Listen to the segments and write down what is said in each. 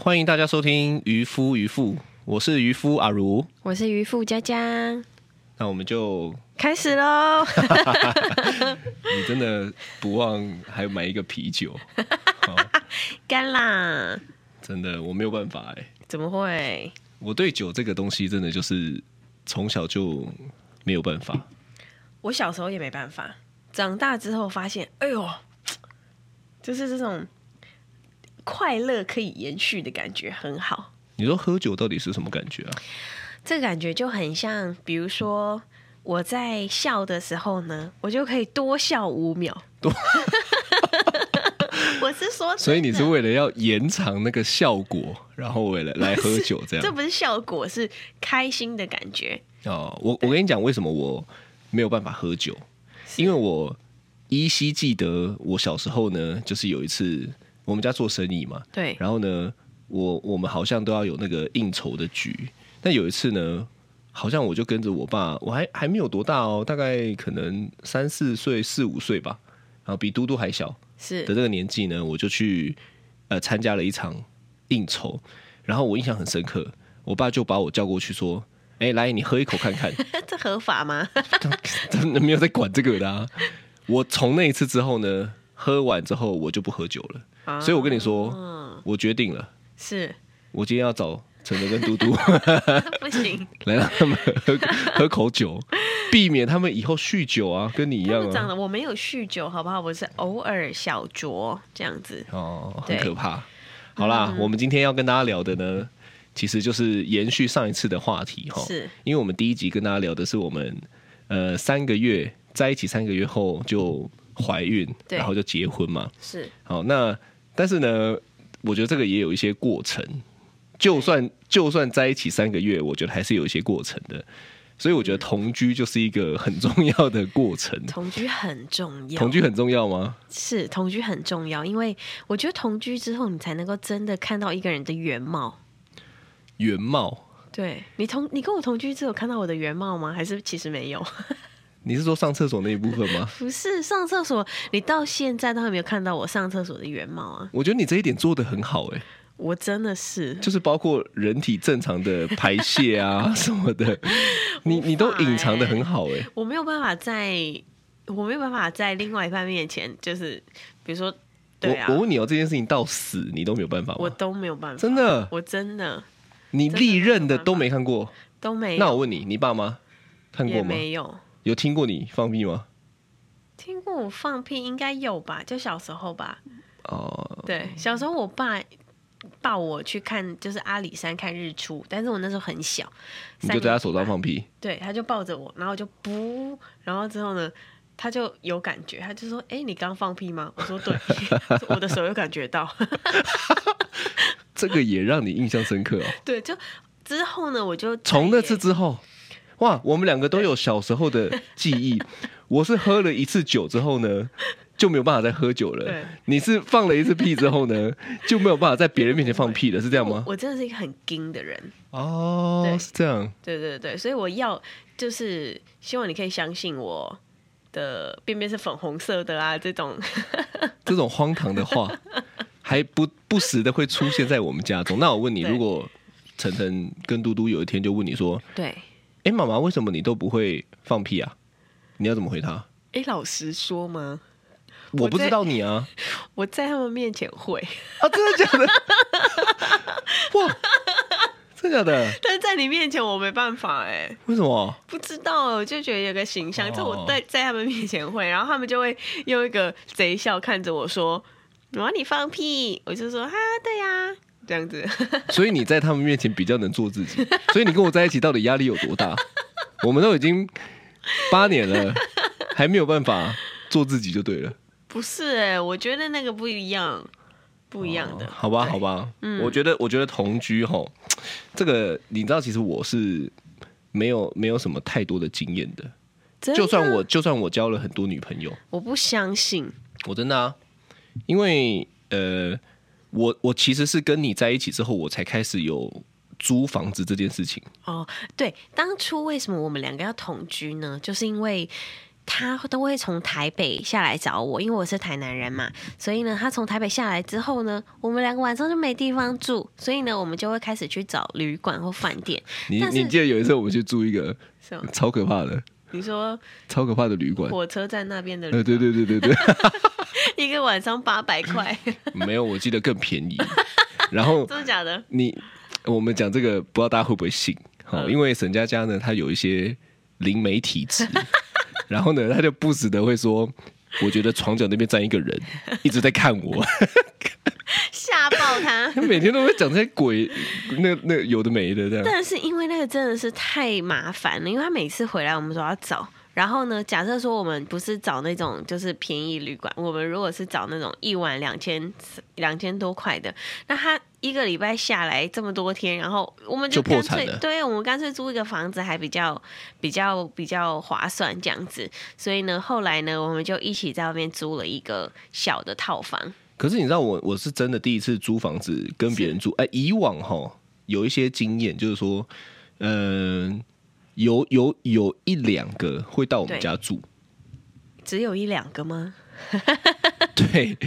欢迎大家收听渔夫渔妇，我是渔夫阿如，我是渔夫佳佳，那我们就开始喽！你真的不忘还买一个啤酒，干啦！真的我没有办法哎，怎么会？我对酒这个东西真的就是从小就没有办法。我小时候也没办法，长大之后发现，哎呦，就是这种快乐可以延续的感觉很好。你说喝酒到底是什么感觉啊？这个感觉就很像，比如说我在笑的时候呢，我就可以多笑五秒。多。我是说，所以你是为了要延长那个效果，然后为了来喝酒这样？这不是效果，是开心的感觉。哦，我我跟你讲，为什么我没有办法喝酒？因为我依稀记得我小时候呢，就是有一次我们家做生意嘛，对，然后呢，我我们好像都要有那个应酬的局。但有一次呢，好像我就跟着我爸，我还还没有多大哦，大概可能三四岁、四五岁吧，然后比嘟嘟还小。是。的，这个年纪呢，我就去呃参加了一场应酬，然后我印象很深刻，我爸就把我叫过去说：“哎，来，你喝一口看看，这合法吗？” 真的没有在管这个的啊。我从那一次之后呢，喝完之后我就不喝酒了，啊、所以我跟你说，嗯、我决定了，是。我今天要找陈德跟嘟嘟，不行，来让他们喝喝口酒。避免他们以后酗酒啊，跟你一样啊。长得我没有酗酒，好不好？我是偶尔小酌这样子。哦，很可怕。好啦，嗯、我们今天要跟大家聊的呢，其实就是延续上一次的话题哈。是，因为我们第一集跟大家聊的是我们呃三个月在一起三个月后就怀孕，然后就结婚嘛。是。好，那但是呢，我觉得这个也有一些过程。就算就算在一起三个月，我觉得还是有一些过程的。所以我觉得同居就是一个很重要的过程。同居很重要。同居很重要吗？是，同居很重要，因为我觉得同居之后，你才能够真的看到一个人的原貌。原貌？对，你同你跟我同居之后看到我的原貌吗？还是其实没有？你是说上厕所那一部分吗？不是，上厕所，你到现在都还没有看到我上厕所的原貌啊？我觉得你这一点做的很好，欸，哎。我真的是，就是包括人体正常的排泄啊 什么的，你你都隐藏的很好哎、欸。我没有办法在，我没有办法在另外一半面前，就是比如说，对啊，我我问你哦，这件事情到死你都没有办法吗？我都没有办法，真的，我真的，你历任的都没看过，都没。那我问你，你爸妈看过吗？没有。有听过你放屁吗？听过我放屁应该有吧，就小时候吧。哦，对，小时候我爸。抱我去看，就是阿里山看日出，但是我那时候很小，你就在他手上放屁，对，他就抱着我，然后就不，然后之后呢，他就有感觉，他就说：“哎、欸，你刚放屁吗？”我说：“对，我的手有感觉到。”这个也让你印象深刻哦。对，就之后呢，我就从那次之后，哇，我们两个都有小时候的记忆。我是喝了一次酒之后呢。就没有办法再喝酒了。对，你是放了一次屁之后呢，就没有办法在别人面前放屁了，是这样吗？我，我真的是一个很精的人哦，对是这样。对对对，所以我要就是希望你可以相信我的便便是粉红色的啊，这种 这种荒唐的话，还不不时的会出现在我们家中。那我问你，如果晨晨跟嘟嘟有一天就问你说，对，哎、欸，妈妈，为什么你都不会放屁啊？你要怎么回他？哎、欸，老实说吗？我不知道你啊，我在他们面前会啊，真的假的？哇，真的假的？但是在你面前我没办法哎，为什么？不知道，我就觉得有个形象，就我在在他们面前会，然后他们就会用一个贼笑看着我说：“我要你放屁。”我就说：“哈，对呀，这样子。”所以你在他们面前比较能做自己，所以你跟我在一起到底压力有多大？我们都已经八年了，还没有办法做自己就对了。不是哎、欸，我觉得那个不一样，不一样的。哦、好吧，好吧，嗯，我觉得，我觉得同居吼，这个你知道，其实我是没有没有什么太多的经验的。的就算我就算我交了很多女朋友，我不相信。我真的啊，因为呃，我我其实是跟你在一起之后，我才开始有租房子这件事情。哦，对，当初为什么我们两个要同居呢？就是因为他都会从台北下来找我，因为我是台南人嘛，所以呢，他从台北下来之后呢，我们两个晚上就没地方住，所以呢，我们就会开始去找旅馆或饭店。你你记得有一次我们去住一个超可怕的？你说超可怕的旅馆，火车站那边的旅馆。对对对对对，一个晚上八百块。没有，我记得更便宜。然后真的假的？你我们讲这个，不知道大家会不会信？好、嗯，因为沈佳佳呢，她有一些灵媒体质，然后呢，他就不时的会说，我觉得床角那边站一个人，一直在看我，吓爆他。他每天都会讲这些鬼，那那有的没的这样。但是因为那个真的是太麻烦了，因为他每次回来，我们都要找。然后呢，假设说我们不是找那种就是便宜旅馆，我们如果是找那种一晚两千两千多块的，那他一个礼拜下来这么多天，然后我们就干脆，对，我们干脆租一个房子还比较比较比较划算这样子。所以呢，后来呢，我们就一起在外面租了一个小的套房。可是你知道我，我我是真的第一次租房子跟别人住。哎，以往哈有一些经验，就是说，嗯、呃。有有有一两个会到我们家住，只有一两个吗？对，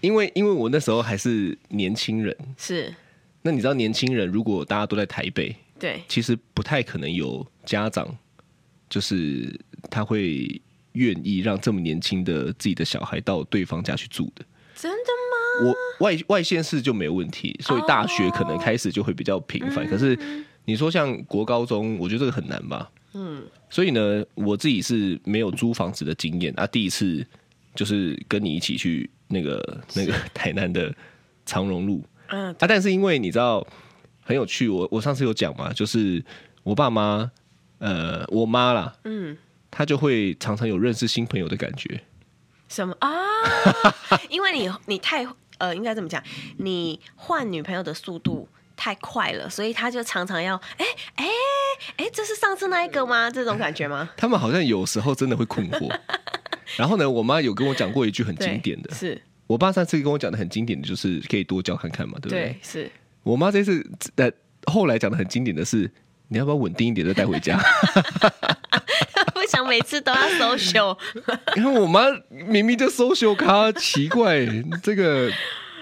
因为因为我那时候还是年轻人，是。那你知道年轻人如果大家都在台北，对，其实不太可能有家长，就是他会愿意让这么年轻的自己的小孩到对方家去住的。真的吗？我外外县市就没有问题，所以大学可能开始就会比较频繁，oh. 可是。你说像国高中，我觉得这个很难吧？嗯，所以呢，我自己是没有租房子的经验啊。第一次就是跟你一起去那个那个 台南的长荣路，嗯啊，但是因为你知道很有趣，我我上次有讲嘛，就是我爸妈，呃，我妈啦，嗯，她就会常常有认识新朋友的感觉。什么啊？因为你你太呃，应该这么讲，你换女朋友的速度。太快了，所以他就常常要哎哎哎，这是上次那一个吗？这种感觉吗？他们好像有时候真的会困惑。然后呢，我妈有跟我讲过一句很经典的，是我爸上次跟我讲的很经典的就是可以多交看看嘛，对不对？对，是我妈这次呃后来讲的很经典的是，你要不要稳定一点再带回家？不想每次都要 social，因为我妈明明就 social 咖，奇怪这个。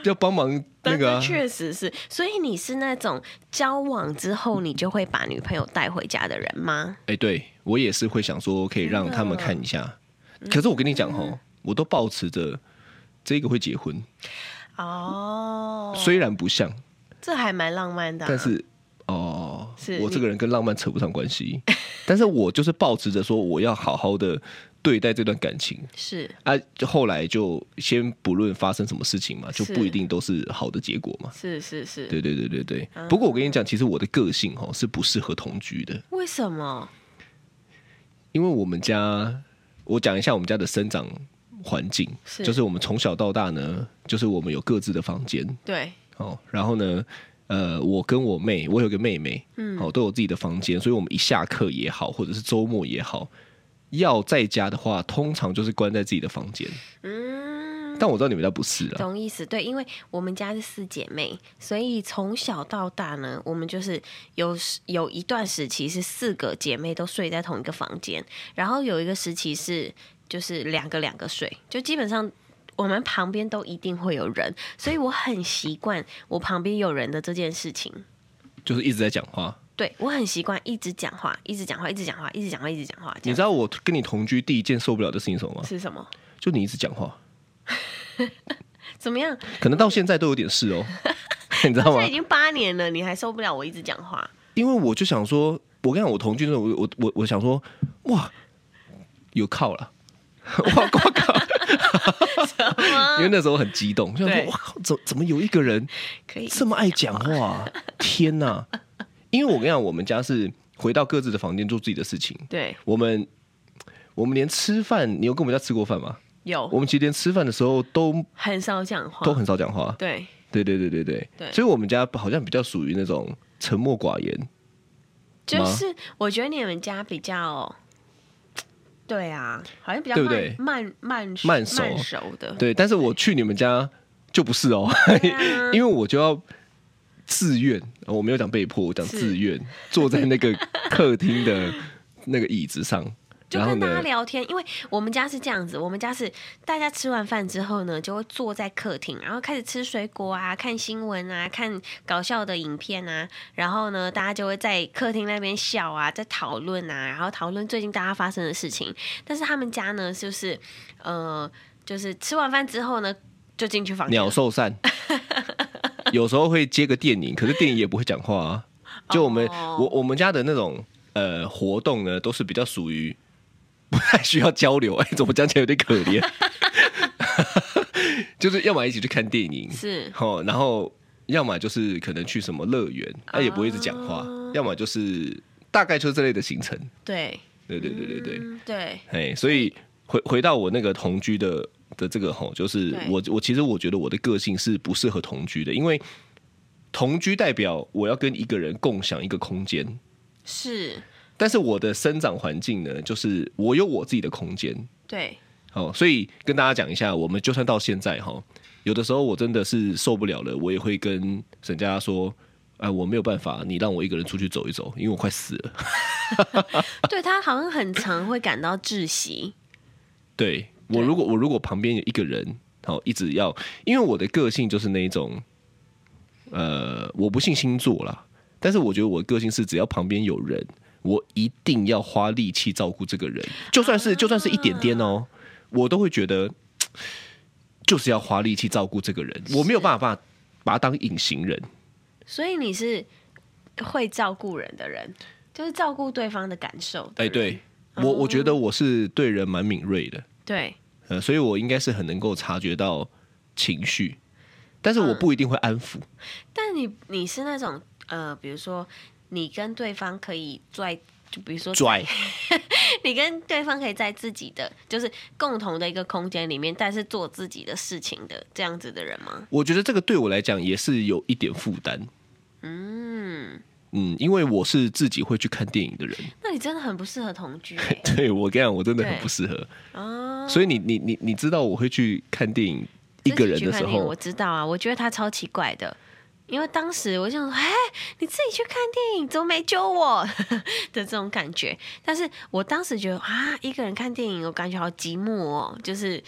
要帮忙那个、啊，确实是。所以你是那种交往之后你就会把女朋友带回家的人吗？哎、欸，对我也是会想说可以让他们看一下。可是我跟你讲哦，我都保持着这个会结婚哦，虽然不像，这还蛮浪漫的、啊。但是哦，是我这个人跟浪漫扯不上关系。但是我就是保持着说我要好好的。对待这段感情是啊，就后来就先不论发生什么事情嘛，就不一定都是好的结果嘛。是是是，对对对对对。嗯、不过我跟你讲，其实我的个性哈是不适合同居的。为什么？因为我们家，我讲一下我们家的生长环境，是就是我们从小到大呢，就是我们有各自的房间。对。哦，然后呢，呃，我跟我妹，我有个妹妹，嗯，哦，都有自己的房间，所以我们一下课也好，或者是周末也好。要在家的话，通常就是关在自己的房间。嗯，但我知道你们家不是啊。懂意思？对，因为我们家是四姐妹，所以从小到大呢，我们就是有有一段时期是四个姐妹都睡在同一个房间，然后有一个时期是就是两个两个睡，就基本上我们旁边都一定会有人，所以我很习惯我旁边有人的这件事情，就是一直在讲话。对，我很习惯一直讲话，一直讲话，一直讲话，一直讲话，一直讲话。你知道我跟你同居第一件受不了的事情是什么吗？是什么？就你一直讲话。怎么样？可能到现在都有点事哦，你知道吗？现在已经八年了，你还受不了我一直讲话？因为我就想说，我跟你讲，我同居的时候，我我我我想说，哇，有靠了，哇，我靠！因为那时候很激动，就想说，哇，怎怎么有一个人可以这么爱讲话？天哪！因为我跟你讲，我们家是回到各自的房间做自己的事情。对，我们我们连吃饭，你有跟我们家吃过饭吗？有。我们其实连吃饭的时候都很少讲话，都很少讲话。对，对对对对对对。所以，我们家好像比较属于那种沉默寡言。就是我觉得你们家比较，对啊，好像比较慢，对不对？慢慢慢熟熟的。对，但是我去你们家就不是哦，因为我就要。自愿，我没有讲被迫，我讲自愿，坐在那个客厅的那个椅子上。就跟大家聊天，因为我们家是这样子，我们家是大家吃完饭之后呢，就会坐在客厅，然后开始吃水果啊，看新闻啊，看搞笑的影片啊，然后呢，大家就会在客厅那边笑啊，在讨论啊，然后讨论最近大家发生的事情。但是他们家呢，就是呃，就是吃完饭之后呢，就进去房间，鸟兽散，有时候会接个电影，可是电影也不会讲话啊。就我们、oh. 我我们家的那种呃活动呢，都是比较属于。不太需要交流，哎，怎么讲起来有点可怜？就是要么一起去看电影，是，哦，然后要么就是可能去什么乐园，他、啊、也不会一直讲话，哦、要么就是大概就是这类的行程。对，对对对对对、嗯、对，哎，所以回回到我那个同居的的这个吼，就是我我其实我觉得我的个性是不适合同居的，因为同居代表我要跟一个人共享一个空间，是。但是我的生长环境呢，就是我有我自己的空间。对，哦，所以跟大家讲一下，我们就算到现在哈，有的时候我真的是受不了了，我也会跟沈佳说，哎，我没有办法，你让我一个人出去走一走，因为我快死了。对，他好像很常会感到窒息。对，我如果我如果旁边有一个人，好，一直要，因为我的个性就是那一种，呃，我不信星座啦，但是我觉得我的个性是只要旁边有人。我一定要花力气照顾这个人，就算是就算是一点点哦，我都会觉得就是要花力气照顾这个人，我没有办法把把他当隐形人。所以你是会照顾人的人，就是照顾对方的感受。哎，对我我觉得我是对人蛮敏锐的，对，呃，所以我应该是很能够察觉到情绪，但是我不一定会安抚。但你你是那种呃，比如说。你跟对方可以拽，就比如说拽，你跟对方可以在自己的就是共同的一个空间里面，但是做自己的事情的这样子的人吗？我觉得这个对我来讲也是有一点负担。嗯嗯，因为我是自己会去看电影的人，那你真的很不适合同居欸。对，我跟你讲，我真的很不适合。哦，所以你你你你知道我会去看电影一个人的时候，我知道啊，我觉得他超奇怪的。因为当时我想说，哎，你自己去看电影，怎么没揪我 的这种感觉？但是我当时觉得啊，一个人看电影，我感觉好寂寞哦，就是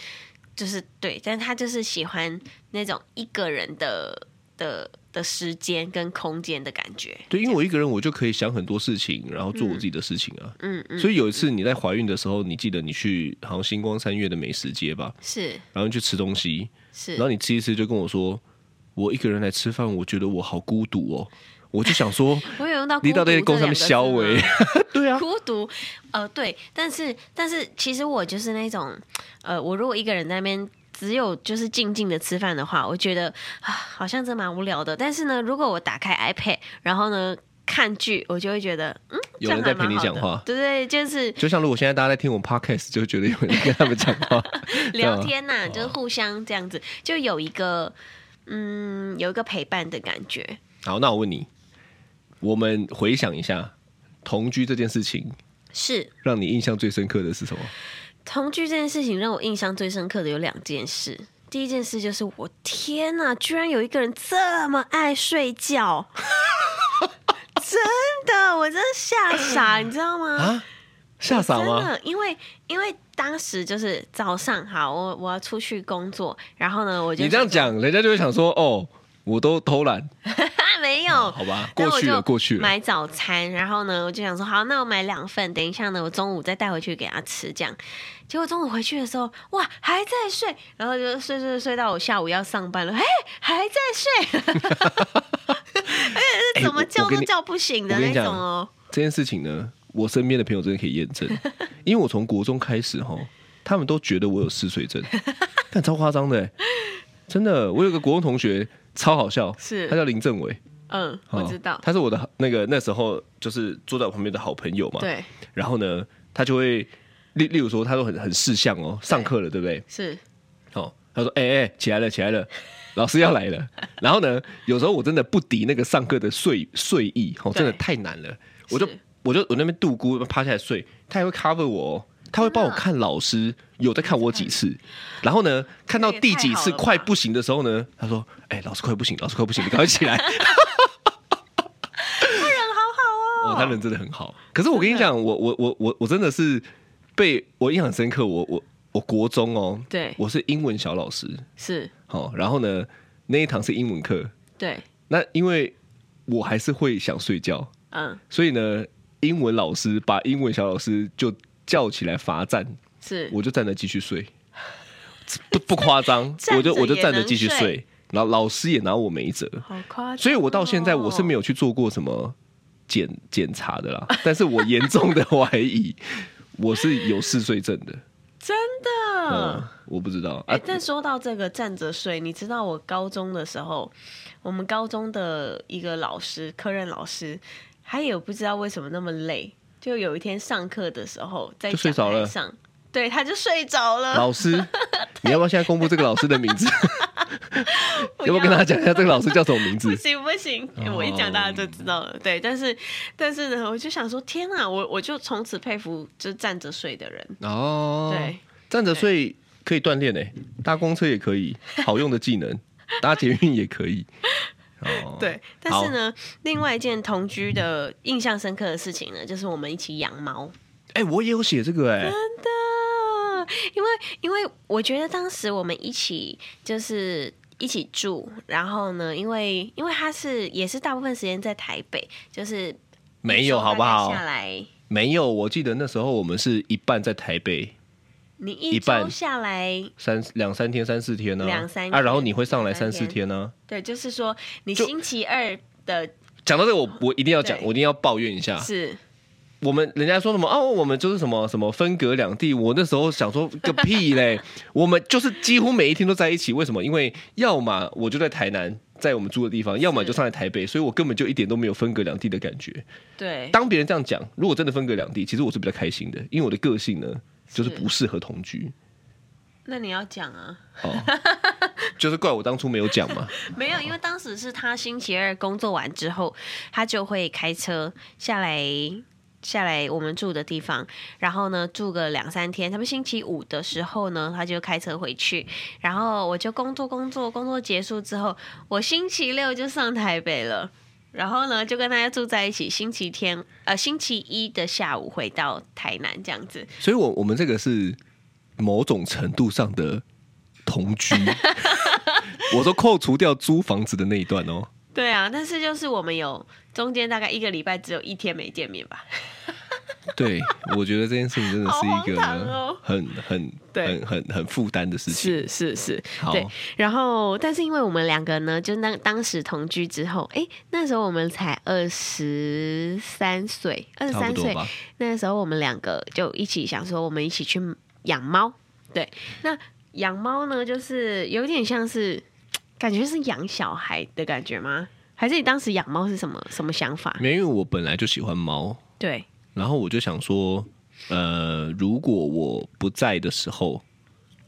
就是对，但是他就是喜欢那种一个人的的的时间跟空间的感觉。对，因为我一个人，我就可以想很多事情，然后做我自己的事情啊。嗯嗯。所以有一次你在怀孕的时候，你记得你去好像星光三月的美食街吧？是。然后去吃东西。是。然后你吃一吃，就跟我说。我一个人来吃饭，我觉得我好孤独哦。我就想说，我有用到你到底在工上面消维？对啊，孤独。呃，对，但是但是其实我就是那种，呃，我如果一个人在那边只有就是静静的吃饭的话，我觉得啊，好像真蛮无聊的。但是呢，如果我打开 iPad，然后呢看剧，我就会觉得嗯，有人在陪你讲话，对对，就是就像如果现在大家在听我 Podcast，就觉得有人跟他们讲话聊天呐、啊，就是互相这样子，就有一个。嗯，有一个陪伴的感觉。好，那我问你，我们回想一下同居这件事情，是让你印象最深刻的是什么？同居这件事情让我印象最深刻的有两件事。第一件事就是我天哪，居然有一个人这么爱睡觉，真的，我真的吓傻，你知道吗？啊，吓傻吗？真的，因为因为。当时就是早上，好，我我要出去工作，然后呢，我就你这样讲，人家就会想说，哦，我都偷懒，没有，好吧，过去了，过去了。买早餐，然后呢，我就想说，好，那我买两份，等一下呢，我中午再带回去给他吃，这样。结果中午回去的时候，哇，还在睡，然后就睡睡睡到我下午要上班了，哎，还在睡，而且是怎么叫都叫不醒的那种哦。这件事情呢？我身边的朋友真的可以验证，因为我从国中开始哈，他们都觉得我有嗜睡症，但超夸张的，真的。我有个国中同学超好笑，是他叫林政伟，嗯，我知道，他是我的那个那时候就是坐在我旁边的好朋友嘛，对。然后呢，他就会例例如说，他都很很识相哦，上课了对不对？是。哦，他说：“哎哎，起来了，起来了，老师要来了。”然后呢，有时候我真的不敌那个上课的睡睡意，哦，真的太难了，我就。我就我那边度孤趴下来睡，他也会 cover 我，他会帮我看老师有在看我几次，然后呢，看到第几次快不行的时候呢，他说：“哎、欸，老师快不行，老师快不行，你赶快起来。”哦，他人真的很好。可是我跟你讲，我我我我我真的是被我印象深刻。我我我国中哦，对，我是英文小老师，是。好。然后呢，那一堂是英文课，对。那因为我还是会想睡觉，嗯，所以呢，英文老师把英文小老师就叫起来罚站，是，我就站着继续睡，不不夸张，我就我就站着继续睡。然后老师也拿我没辙，好夸张哦，所以我到现在我是没有去做过什么检检查的啦。但是我严重的怀疑我是有嗜睡症的，真的？嗯，我不知道。哎，但说到这个站着睡，你知道我高中的时候，我们高中的一个老师，科任老师，他也不知道为什么那么累，就有一天上课的时候在讲台上，对，他就睡着了。老师，你要不要现在公布这个老师的名字？要不要跟大家讲一下这个老师叫什么名字？不行不行，我一讲大家就知道了。对，但是但是呢，我就想说，天啊，我我就从此佩服就站着睡的人哦。对，站着睡可以锻炼诶，搭公车也可以，好用的技能，搭捷运也可以。哦，对，但是呢，另外一件同居的印象深刻的事情呢，就是我们一起养猫。哎，我也有写这个哎，真的。因为，因为我觉得当时我们一起就是一起住，然后呢，因为因为他是也是大部分时间在台北，就是没有好不好？下来没有，我记得那时候我们是一半在台北，你一周下来三两三天三四天呢，两三啊，然后你会上来三四天呢？对，就是说你星期二的讲到这个，我我一定要讲，我一定要抱怨一下是。我们人家说什么哦，我们就是什么什么分隔两地。我那时候想说个屁嘞，我们就是几乎每一天都在一起。为什么？因为要么我就在台南，在我们住的地方，要么就上来台北，所以我根本就一点都没有分隔两地的感觉。对，当别人这样讲，如果真的分隔两地，其实我是比较开心的，因为我的个性呢就是不适合同居。那你要讲啊？哦，就是怪我当初没有讲嘛。没有，因为当时是他星期二工作完之后，他就会开车下来。下来我们住的地方，然后呢住个两三天。他们星期五的时候呢，他就开车回去，然后我就工作工作工作结束之后，我星期六就上台北了，然后呢就跟大家住在一起。星期天呃星期一的下午回到台南这样子。所以我我们这个是某种程度上的同居，我说扣除掉租房子的那一段哦。对啊，但是就是我们有中间大概一个礼拜只有一天没见面吧。对，我觉得这件事情真的是一个很、哦、很很很很很负担的事情。是是是，对。然后，但是因为我们两个呢，就当当时同居之后，哎，那时候我们才二十三岁，二十三岁，那时候我们两个就一起想说，我们一起去养猫。对，那养猫呢，就是有点像是。感觉是养小孩的感觉吗？还是你当时养猫是什么什么想法？没有，因为我本来就喜欢猫。对。然后我就想说，呃，如果我不在的时候，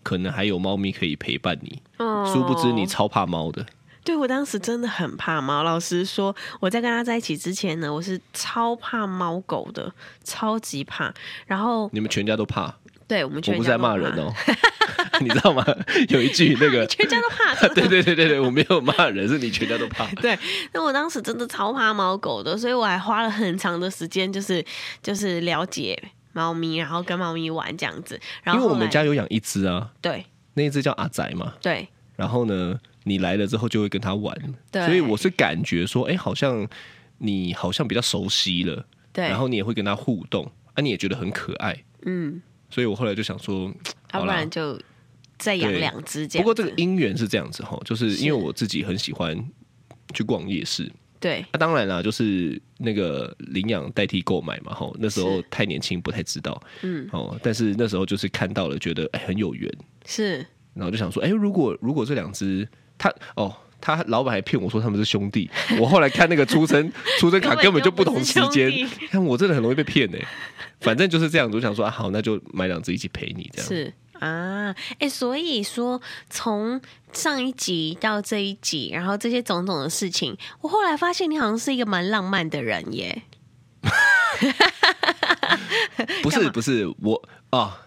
可能还有猫咪可以陪伴你。哦。殊不知你超怕猫的。对，我当时真的很怕猫。老实说，我在跟他在一起之前呢，我是超怕猫狗的，超级怕。然后你们全家都怕？对，我们全家都怕。我不是在骂人哦。你知道吗？有一句那个 全家都怕。对对对对对，我没有骂人，是你全家都怕。对，那我当时真的超怕猫狗的，所以我还花了很长的时间，就是就是了解猫咪，然后跟猫咪玩这样子。然后因为我们家有养一只啊，对，那一只叫阿仔嘛，对。然后呢，你来了之后就会跟他玩，对。所以我是感觉说，哎，好像你好像比较熟悉了，对。然后你也会跟他互动，啊，你也觉得很可爱，嗯。所以我后来就想说，要不然就。再养两只这样。不过这个姻缘是这样子哈，就是因为我自己很喜欢去逛夜市。对。那、啊、当然啦，就是那个领养代替购买嘛哈。那时候太年轻，不太知道。嗯。哦，但是那时候就是看到了，觉得哎很有缘。是。然后就想说，哎，如果如果这两只，它哦，他老板还骗我说他们是兄弟。我后来看那个出生 出生卡根本就不同时间，看我真的很容易被骗呢。反正就是这样子，我想说啊，好，那就买两只一起陪你这样。是。啊，哎、欸，所以说从上一集到这一集，然后这些种种的事情，我后来发现你好像是一个蛮浪漫的人耶。不是不是，我啊，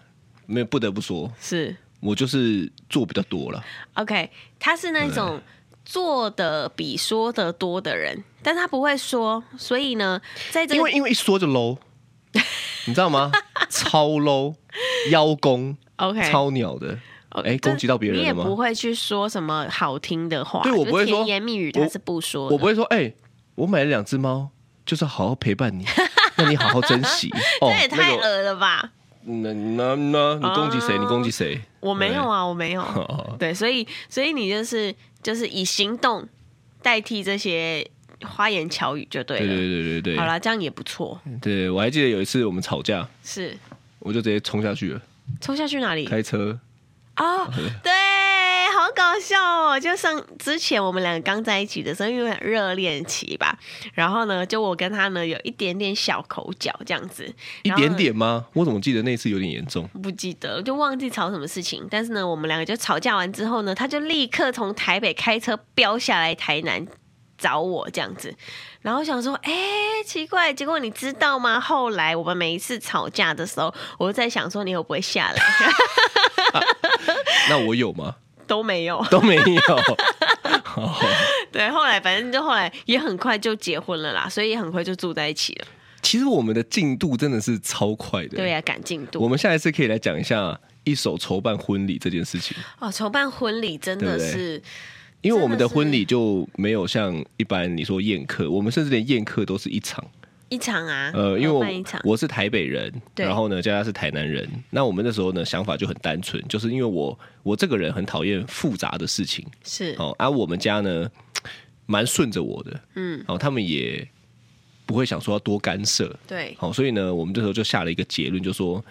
没有不得不说，是我就是做比较多了。OK，他是那种做的比说的多的人，但他不会说，所以呢，在这个因为因为一说就 low，你知道吗？超 low，邀功，OK，超鸟的，哎、欸，攻击到别人了吗？你也不会去说什么好听的话，对我不会说甜言蜜语，他是不说的我，我不会说，哎、欸，我买了两只猫，就是好好陪伴你，那你好好珍惜。哦、这也太恶了吧？那那那，你攻击谁？你攻击谁？我没有啊，我没有。对，所以所以你就是就是以行动代替这些花言巧语就对了。对对对对对。好了，这样也不错。对，我还记得有一次我们吵架，是，我就直接冲下去了。冲下去哪里？开车。哦，对。好搞笑哦！就上之前我们两个刚在一起的时候，因为热恋期吧，然后呢，就我跟他呢有一点点小口角这样子，一点点吗？我怎么记得那次有点严重？不记得，就忘记吵什么事情。但是呢，我们两个就吵架完之后呢，他就立刻从台北开车飙下来台南找我这样子，然后想说，哎，奇怪，结果你知道吗？后来我们每一次吵架的时候，我就在想说，你会不会下来？啊、那我有吗？都没有，都没有。对，后来反正就后来也很快就结婚了啦，所以也很快就住在一起了。其实我们的进度真的是超快的。对呀、啊，赶进度。我们下一次可以来讲一下一手筹办婚礼这件事情。哦，筹办婚礼真的是，因为我们的婚礼就没有像一般你说宴客，我们甚至连宴客都是一场。一场啊，呃，因为我我是台北人，然后呢，佳佳是台南人，那我们那时候呢想法就很单纯，就是因为我我这个人很讨厌复杂的事情，是。哦，而、啊、我们家呢蛮顺着我的，嗯，哦，他们也不会想说要多干涉，对，好、哦，所以呢，我们这时候就下了一个结论，就说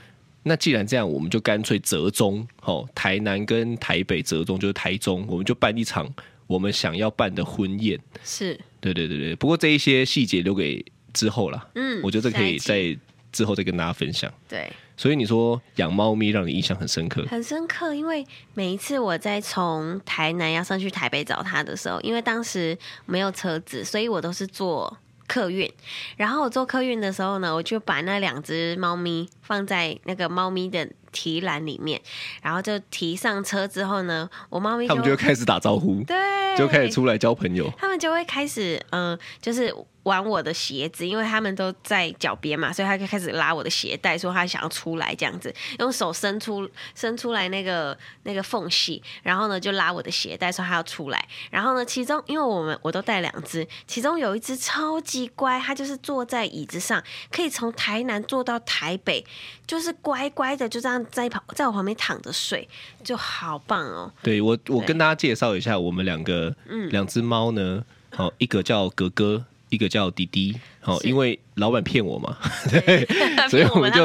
那既然这样，我们就干脆折中，哦，台南跟台北折中就是台中，我们就办一场我们想要办的婚宴，是。对对对对，不过这一些细节留给。之后啦，嗯，我觉得这可以在之后再跟大家分享。对，所以你说养猫咪让你印象很深刻，很深刻，因为每一次我在从台南要上去台北找他的时候，因为当时没有车子，所以我都是坐客运。然后我坐客运的时候呢，我就把那两只猫咪放在那个猫咪的提篮里面，然后就提上车之后呢，我猫咪他们就会开始打招呼，对，就开始出来交朋友，他们就会开始嗯、呃，就是。玩我的鞋子，因为他们都在脚边嘛，所以他就开始拉我的鞋带，说他想要出来这样子，用手伸出伸出来那个那个缝隙，然后呢就拉我的鞋带，说他要出来。然后呢，其中因为我们我都带两只，其中有一只超级乖，它就是坐在椅子上，可以从台南坐到台北，就是乖乖的就这样在旁在我旁边躺着睡，就好棒哦。对我，我跟大家介绍一下，我们两个嗯两只猫呢，好一个叫格格。一个叫滴滴，好，因为老板骗我嘛，对，所以我们就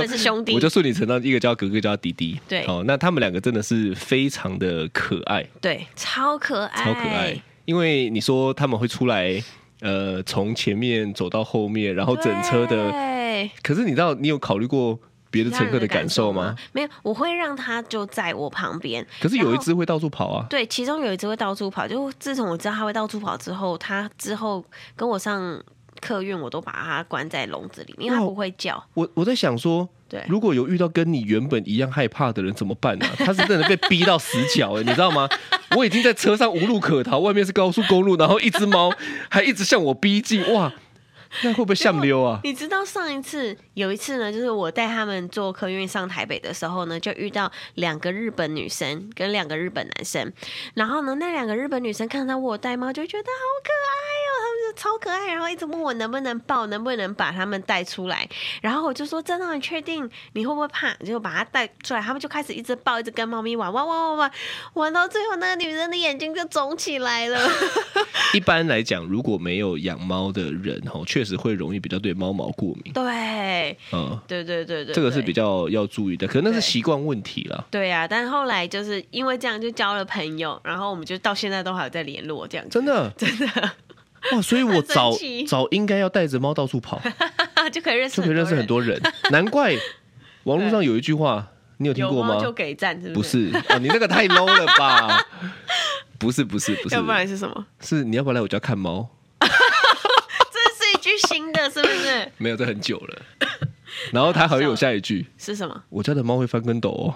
我就顺理成章，一个叫哥哥，叫滴滴，对，哦，那他们两个真的是非常的可爱，对，超可爱，超可爱，因为你说他们会出来，呃，从前面走到后面，然后整车的，对，可是你知道，你有考虑过？别的乘客的感受吗？没有，我会让他就在我旁边。可是有一只会到处跑啊。对，其中有一只会到处跑。就自从我知道它会到处跑之后，它之后跟我上客运，我都把它关在笼子里面，因为他不会叫。我我在想说，对，如果有遇到跟你原本一样害怕的人怎么办呢？啊？他是真的被逼到死角哎，你知道吗？我已经在车上无路可逃，外面是高速公路，然后一只猫还一直向我逼近，哇！那会不会像溜啊？你知道上一次有一次呢，就是我带他们坐客运上台北的时候呢，就遇到两个日本女生跟两个日本男生。然后呢，那两个日本女生看到我带猫，就觉得好可爱，超可爱，然后一直问我能不能抱，能不能把他们带出来。然后我就说：真的，你确定？你会不会怕？就把它带出来。他们就开始一直抱，一直跟猫咪玩，玩玩玩玩，玩到最后，那个女人的眼睛就肿起来了。一般来讲，如果没有养猫的人，哈，确实会容易比较对猫毛过敏。对，嗯，对对对对，这个是比较要注意的，可能那是习惯问题了。对呀、啊，但后来就是因为这样就交了朋友，然后我们就到现在都还有在联络，这样子。真的，真的，哇！所以我早早应该要带着猫到处跑，就可以认识，就可以认识很多人。难怪网络上有一句话，你有听过吗？就给赞，是不是？不是哦，你那个太 low 了吧？不是不是不是，要不然是什么？是你要不要来我家看猫？这是一句新的是不是？没有，这很久了。然后他还有下一句是什么？我家的猫会翻跟斗哦。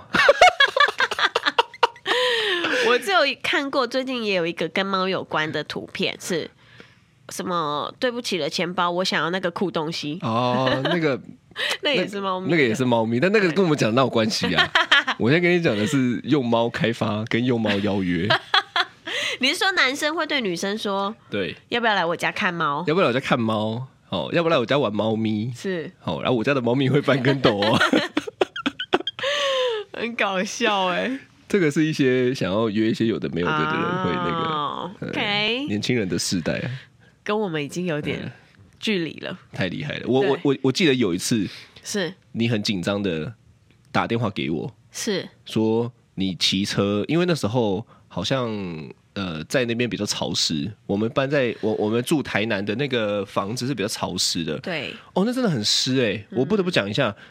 我只有看过，最近也有一个跟猫有关的图片，是什么？对不起的，钱包，我想要那个酷东西。哦，那个 那也是猫咪，那个也是猫咪，但那个跟我们讲的哪有关系啊？我现在跟你讲的是用猫开发跟用猫邀约。你是说男生会对女生说，对，要不要来我家看猫？要不要来我家看猫？哦，要不要来我家玩猫咪？是，好，然后我家的猫咪会翻跟斗哦，很搞笑哎。这个是一些想要约一些有的没有的的人会那个、oh,，OK，年轻人的世代，跟我们已经有点距离了，嗯、太厉害了。我我我我记得有一次是。你很紧张的打电话给我，是。说你骑车，因为那时候好像呃在那边比较潮湿，我们搬在我我们住台南的那个房子是比较潮湿的，对，哦，那真的很湿哎、欸，我不得不讲一下。嗯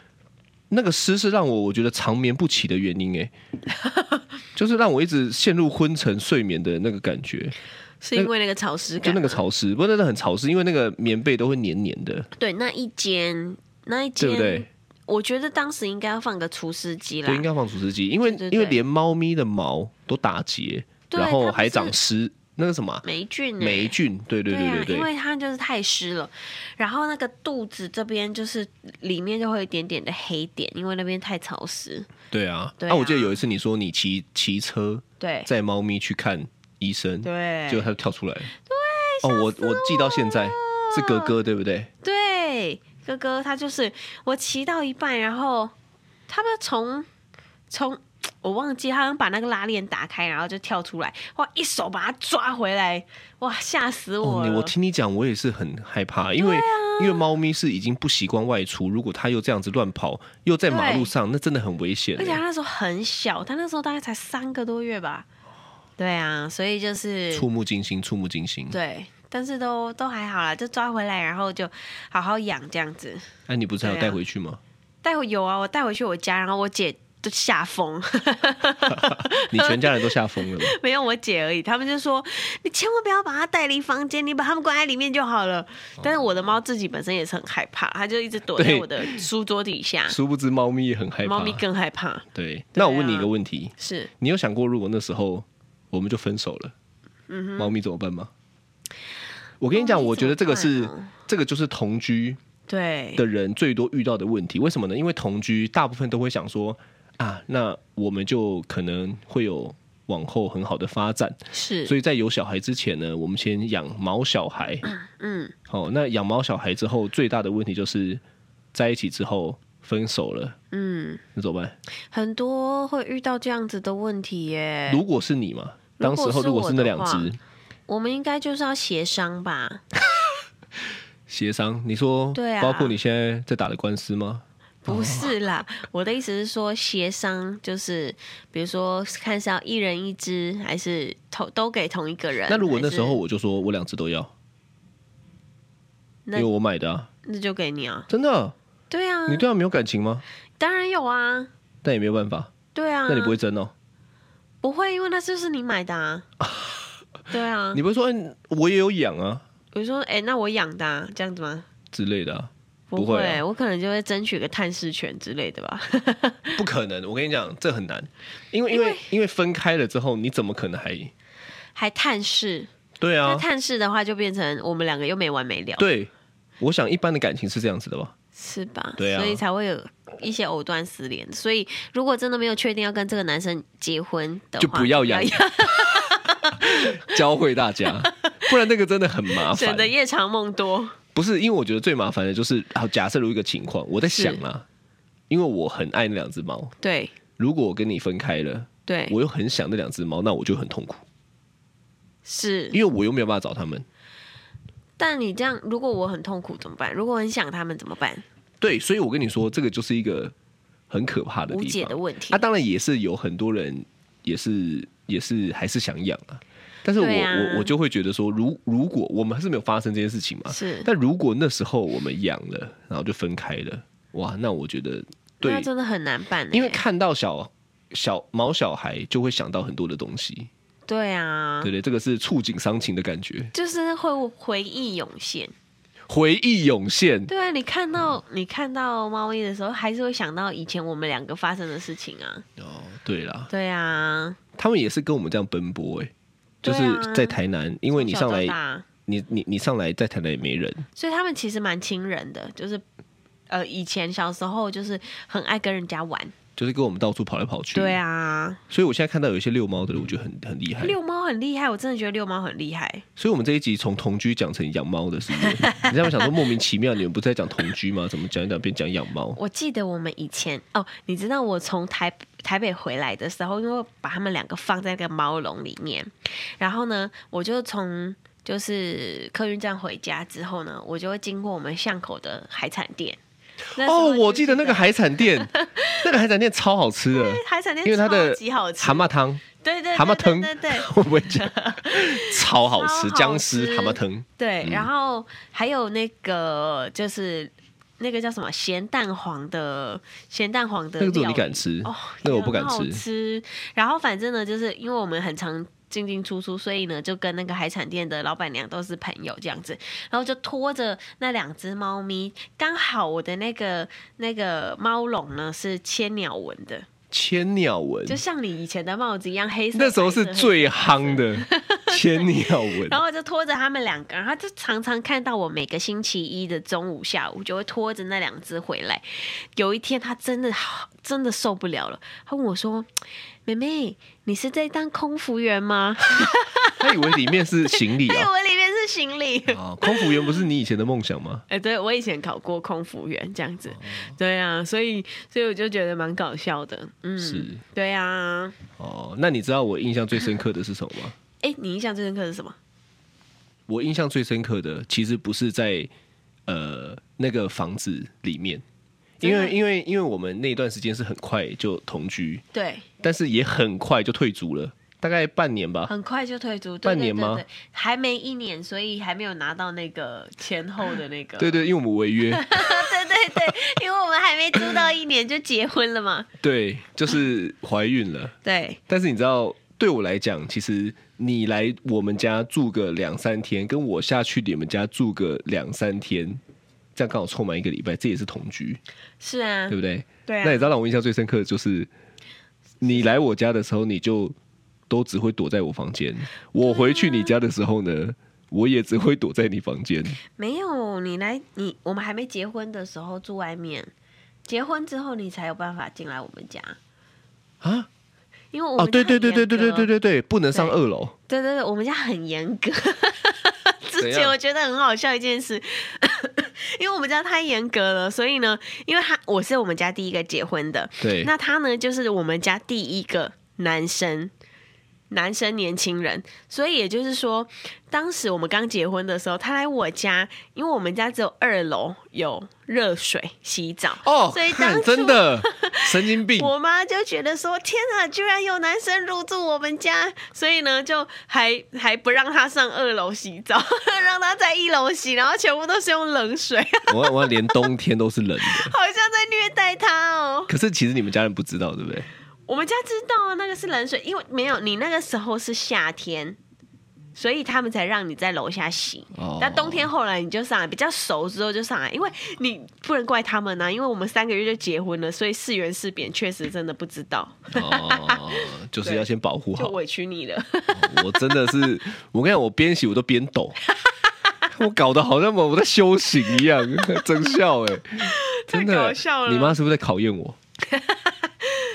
那个湿是让我我觉得长眠不起的原因哎，就是让我一直陷入昏沉睡眠的那个感觉，是因为那个潮湿感，就那个潮湿，不过真的很潮湿，因为那个棉被都会黏黏的。对，那一间那一间，对不对？我觉得当时应该要放个除湿机啦，对，应该放除湿机，因为因为连猫咪的毛都打结，然后还长湿。那个什么霉菌、欸，霉菌，对对对对对，因为它就是太湿了，然后那个肚子这边就是里面就会有一点点的黑点，因为那边太潮湿。对啊，那、啊啊、我记得有一次你说你骑骑车，对，载猫咪去看医生，对，结果它就跳出来，对，哦，我我记到现在是哥哥，对不对？对，哥哥他就是我骑到一半，然后他们从从。我忘记他好像把那个拉链打开，然后就跳出来，哇！一手把他抓回来，哇！吓死我了！哦、我听你讲，我也是很害怕，因为、啊、因为猫咪是已经不习惯外出，如果它又这样子乱跑，又在马路上，那真的很危险。而且他那时候很小，他那时候大概才三个多月吧。对啊，所以就是触目惊心，触目惊心。对，但是都都还好啦，就抓回来，然后就好好养这样子。哎、啊，你不是还要带回去吗？带回有啊，我带回去我家，然后我姐。都吓疯，你全家人都吓疯了吗？没有我姐而已，他们就说你千万不要把它带离房间，你把它们关在里面就好了。但是我的猫自己本身也是很害怕，它就一直躲在我的书桌底下。殊不知猫咪也很害怕，猫咪更害怕。对，那我问你一个问题：是你有想过如果那时候我们就分手了，猫咪怎么办吗？我跟你讲，我觉得这个是这个就是同居对的人最多遇到的问题。为什么呢？因为同居大部分都会想说。啊，那我们就可能会有往后很好的发展，是。所以在有小孩之前呢，我们先养毛小孩。嗯，好，那养毛小孩之后，最大的问题就是在一起之后分手了。嗯，那怎么办？很多会遇到这样子的问题耶。如果是你嘛，当时候如果是那两只，我们应该就是要协商吧？协商？你说对啊？包括你现在在打的官司吗？不是啦，我的意思是说协商，就是比如说看是要一人一只，还是同都给同一个人。那如果那时候我就说我两只都要，因为我买的啊，那就给你啊，真的？对啊，你对他没有感情吗？当然有啊，但也没有办法。对啊，那你不会争哦？不会，因为那就是你买的啊。对啊，你不是说，欸，我也有养啊？我说，哎，欸，那我养的啊，这样子吗？之类的啊。不会，我可能就会争取个探视权之类的吧。不可能，我跟你讲，这很难，因为因为因为分开了之后，你怎么可能还还探视？对啊，探视的话就变成我们两个又没完没了。对，我想一般的感情是这样子的吧？是吧？对啊，所以才会有一些藕断丝连。所以如果真的没有确定要跟这个男生结婚的话，就不要养，教会大家，不然那个真的很麻烦，省得夜长梦多。不是，因为我觉得最麻烦的就是，好，假设如一个情况，我在想啊，因为我很爱那两只猫，对，如果我跟你分开了，对，我又很想那两只猫，那我就很痛苦，是。因为我又没有办法找他们。但你这样，如果我很痛苦怎么办？如果我很想他们怎么办？对，所以我跟你说，这个就是一个很可怕的无解的问题。啊，当然也是有很多人也是也是还是想养啊。但是我、啊、我我就会觉得说，如如果我们还是没有发生这件事情嘛，是。但如果那时候我们养了，然后就分开了，哇，那我觉得对，那真的很难办。因为看到小小毛小孩，就会想到很多的东西。对啊，对对，这个是触景伤情的感觉，就是会回忆涌现，回忆涌现。对啊，你看到你看到猫咪的时候，还是会想到以前我们两个发生的事情啊。哦，对啦，对啊，他们也是跟我们这样奔波哎、欸，就是在台南，因为你上来，你你你上来在台南也没人，所以他们其实蛮亲人的，就是呃，以前小时候就是很爱跟人家玩。就是跟我们到处跑来跑去。对啊，所以我现在看到有一些遛猫的人，我觉得很很厉害。遛猫很厉害，我真的觉得遛猫很厉害。所以，我们这一集从同居讲成养猫的，是不是？你这样想说莫名其妙，你们不是在讲同居吗？怎么讲一讲变讲养猫？我记得我们以前哦，你知道我从台台北回来的时候，因为把他们两个放在那个猫笼里面，然后呢，我就从就是客运站回家之后呢，我就会经过我们巷口的海产店。哦，我记得那个海产店，那个海产店超好吃的，海产店因为它的蛤蟆汤，对对蛤蟆汤，对对，会不会讲超好吃？姜丝蛤蟆汤，对，然后还有那个就是那个叫什么咸蛋黄的咸蛋黄的，那个你敢吃？哦，那个我不敢吃吃。然后反正呢，就是因为我们很常。进进出出，所以呢，就跟那个海产店的老板娘都是朋友这样子，然后就拖着那两只猫咪，刚好我的那个那个猫笼呢是千鸟纹的，千鸟纹，就像你以前的帽子一样黑色，那时候是最夯的 千鸟纹，然后就拖着他们两个，然后就常常看到我每个星期一的中午下午就会拖着那两只回来，有一天他真的好真的受不了了，他问我说。妹妹，你是在当空服员吗？他以为里面是行李、啊，他以为里面是行李。哦、空服员不是你以前的梦想吗？哎、欸，对，我以前考过空服员，这样子。哦、对啊，所以所以我就觉得蛮搞笑的。嗯，是，对啊。哦，那你知道我印象最深刻的是什么吗？哎、欸，你印象最深刻的是什么？我印象最深刻的其实不是在呃那个房子里面。因为因为因为我们那段时间是很快就同居，对，但是也很快就退租了，大概半年吧。很快就退租，半年吗？还没一年，所以还没有拿到那个前后的那个。对对，因为我们违约。对对对，因为我们还没租到一年就结婚了嘛。对，就是怀孕了。对。但是你知道，对我来讲，其实你来我们家住个两三天，跟我下去你们家住个两三天。这样刚好凑满一个礼拜，这也是同居，是啊，对不对？对啊。那你知道让我印象最深刻的就是，你来我家的时候，你就都只会躲在我房间；我回去你家的时候呢，我也只会躲在你房间。没有，你来你我们还没结婚的时候住外面，结婚之后你才有办法进来我们家啊？因为我对对对对对对对对对，不能上二楼。对对对，我们家很严格。之前我觉得很好笑一件事，因为我们家太严格了，所以呢，因为他我是我们家第一个结婚的，对，那他呢就是我们家第一个男生。男生年轻人，所以也就是说，当时我们刚结婚的时候，他来我家，因为我们家只有二楼有热水洗澡哦，所以当 真的神经病。我妈就觉得说：“天啊，居然有男生入住我们家！”所以呢，就还还不让他上二楼洗澡，让他在一楼洗，然后全部都是用冷水。我我连冬天都是冷的，好像在虐待他哦。可是其实你们家人不知道，对不对？我们家知道啊，那个是冷水，因为没有你那个时候是夏天，所以他们才让你在楼下洗。哦。但冬天后来你就上来，比较熟之后就上来，因为你不能怪他们呐、啊，因为我们三个月就结婚了，所以是圆是扁确实真的不知道。哦，就是要先保护好。就委屈你了。哦、我真的是，我跟你讲，我边洗我都边抖，我搞得好像我我在修行一样，真笑哎，真的，太搞笑了。你妈是不是在考验我？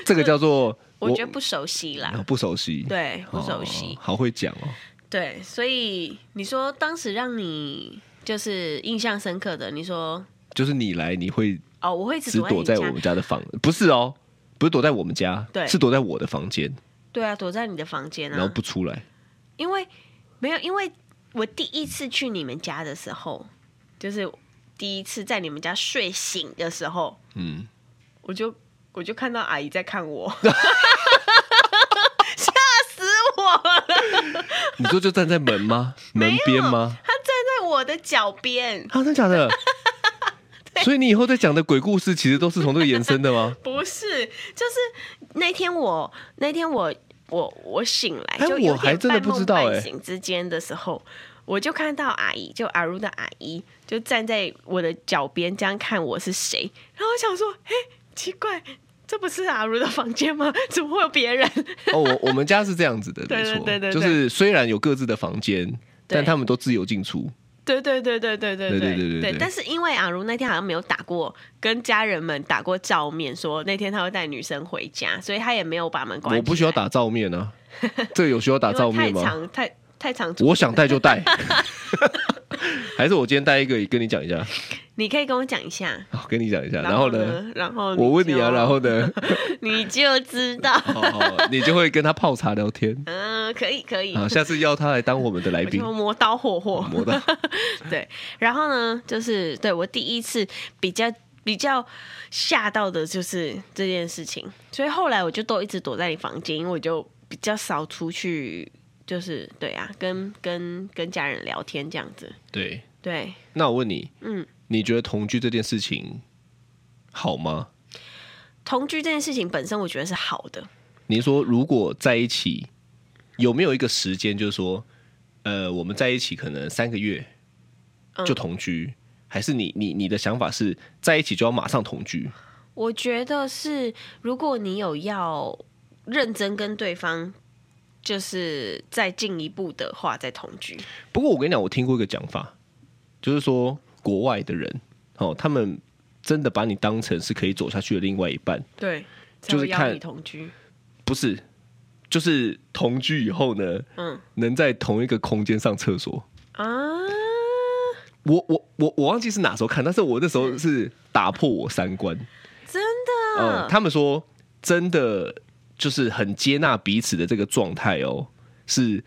这个叫做我，我觉得不熟悉啦，不熟悉，对，不熟悉，哦、好会讲哦。对，所以你说当时让你就是印象深刻的，你说就是你来你会哦，我会只躲在我们家的房，不是哦，不是躲在我们家，对，是躲在我的房间。对啊，躲在你的房间啊，然后不出来，因为没有，因为我第一次去你们家的时候，就是第一次在你们家睡醒的时候，嗯，我就。我就看到阿姨在看我，吓死我了！你说就站在门吗？门边吗？他站在我的脚边。啊，真的假的？所以你以后在讲的鬼故事，其实都是从这个延伸的吗？不是，就是那天我那天我我我醒来，就我还真的不知道哎，醒之间的时候，我就看到阿姨，就阿如的阿姨，就站在我的脚边，这样看我是谁。然后我想说，哎，奇怪。这不是阿如的房间吗？怎么会有别人？哦，我我们家是这样子的，没错，对对对，就是虽然有各自的房间，但他们都自由进出。对对对对对对对对对对。但是因为阿如那天好像没有打过，跟家人们打过照面，说那天他会带女生回家，所以他也没有把门关。我不需要打照面啊，这个有需要打照面吗？太长太太长，我想带就带。还是我今天带一个跟你讲一下。你可以跟我讲一下，我跟你讲一下，然后呢？然后我问你啊，然后呢？你就知道，你就会跟他泡茶聊天。嗯，可以可以。好，下次邀他来当我们的来宾。磨刀霍霍，磨刀。对，然后呢，就是对我第一次比较比较吓到的就是这件事情，所以后来我就都一直躲在你房间，因为我就比较少出去，就是对啊，跟跟跟家人聊天这样子。对对。那我问你，嗯。你觉得同居这件事情好吗？同居这件事情本身，我觉得是好的。你说如果在一起，有没有一个时间，就是说，呃，我们在一起可能三个月就同居，嗯、还是你你你的想法是在一起就要马上同居？我觉得是，如果你有要认真跟对方，就是再进一步的话，再同居。不过我跟你讲，我听过一个讲法，就是说。国外的人，哦，他们真的把你当成是可以走下去的另外一半，对，就是看你同居，不是，就是同居以后呢，嗯，能在同一个空间上厕所啊。我我我我忘记是哪时候看，但是我那时候是打破我三观，真的，嗯，他们说真的就是很接纳彼此的这个状态哦，是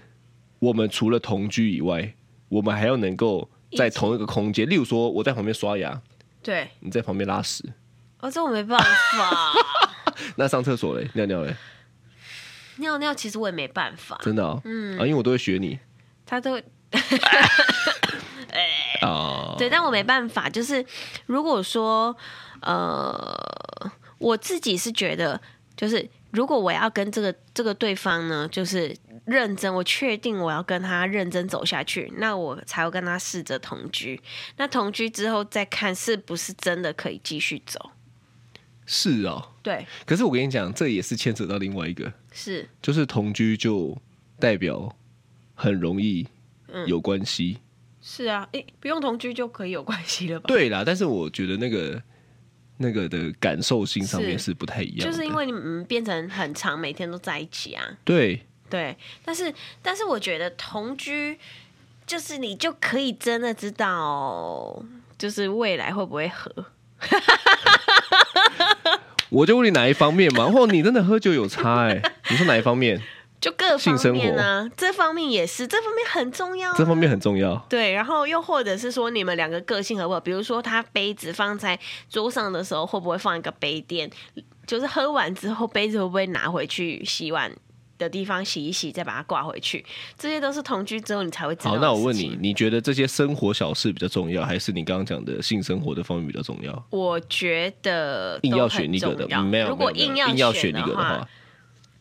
我们除了同居以外，我们还要能够。在同一个空间，例如说我在旁边刷牙，对，你在旁边拉屎，哦，这我没办法。那上厕所嘞，尿尿嘞，尿尿其实我也没办法，真的哦，嗯，啊，因为我都会学你，他都会，哦，对，但我没办法，就是如果说，呃，我自己是觉得，就是如果我要跟这个这个对方呢，就是。认真，我确定我要跟他认真走下去，那我才会跟他试着同居。那同居之后再看是不是真的可以继续走。是哦，对。可是我跟你讲，这也是牵扯到另外一个，是就是同居就代表很容易有关系。嗯、是啊，诶，不用同居就可以有关系了吧？对啦，但是我觉得那个那个的感受性上面是不太一样，就是因为你们变成很长，每天都在一起啊。对。对，但是但是我觉得同居就是你就可以真的知道，就是未来会不会合。我就问你哪一方面嘛？或你真的喝酒有差哎？你说哪一方面？就各方面啊，这方面也是，这方面很重要啊，这方面很重要。对，然后又或者是说你们两个个性合不合？比如说他杯子放在桌上的时候，会不会放一个杯垫？就是喝完之后杯子会不会拿回去洗碗？的地方洗一洗，再把它挂回去，这些都是同居之后你才会知道。好，那我问你，你觉得这些生活小事比较重要，还是你刚刚讲的性生活的方面比较重要？我觉得硬要选一个的，没有。如果硬要硬要选一个的话，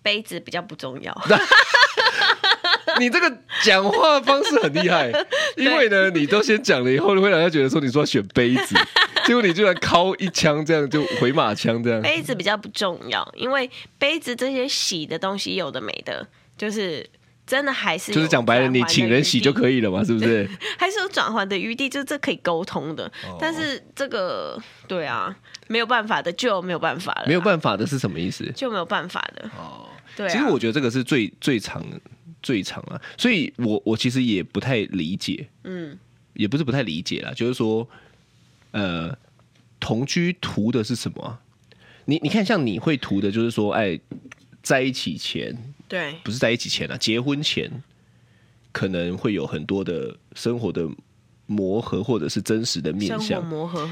杯子比较不重要。你这个讲话方式很厉害，因为呢，你都先讲了以后，会让人家觉得说你说要选杯子。结果你居然敲一枪，这样就回马枪这样。杯子比较不重要，因为杯子这些洗的东西有的没的，就是真的还是就是讲白了，你请人洗就可以了嘛，是不是？还是有转换的余地，就这可以沟通的。哦、但是这个对啊，没有办法的就没有办法了。没有办法的是什么意思？就没有办法的哦。对、啊，其实我觉得这个是最最长最长啊，所以我我其实也不太理解，嗯，也不是不太理解啦，就是说。呃，同居图的是什么啊？你你看，像你会图的，就是说，哎，在一起前，对，不是在一起前啊，结婚前可能会有很多的生活的磨合，或者是真实的面相磨合。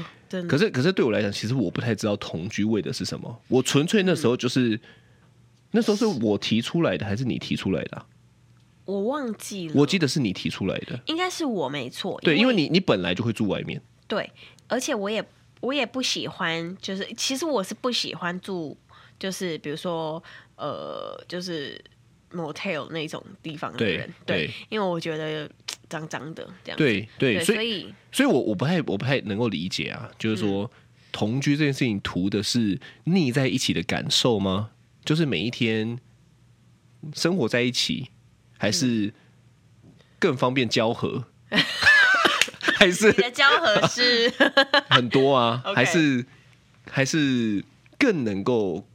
可是，可是对我来讲，其实我不太知道同居为的是什么。我纯粹那时候就是，嗯、那时候是我提出来的，还是你提出来的啊？我忘记了，我记得是你提出来的，应该是我没错。对，因为你你本来就会住外面。对。而且我也我也不喜欢，就是其实我是不喜欢住，就是比如说呃，就是 motel 那种地方的人，对，对，因为我觉得脏脏的这样子。对对，对，所以所以我我不太我不太能够理解啊，就是说、嗯、同居这件事情图的是腻在一起的感受吗？就是每一天生活在一起，还是更方便交合？嗯、还是你的交合是 很多啊？还是还是更能够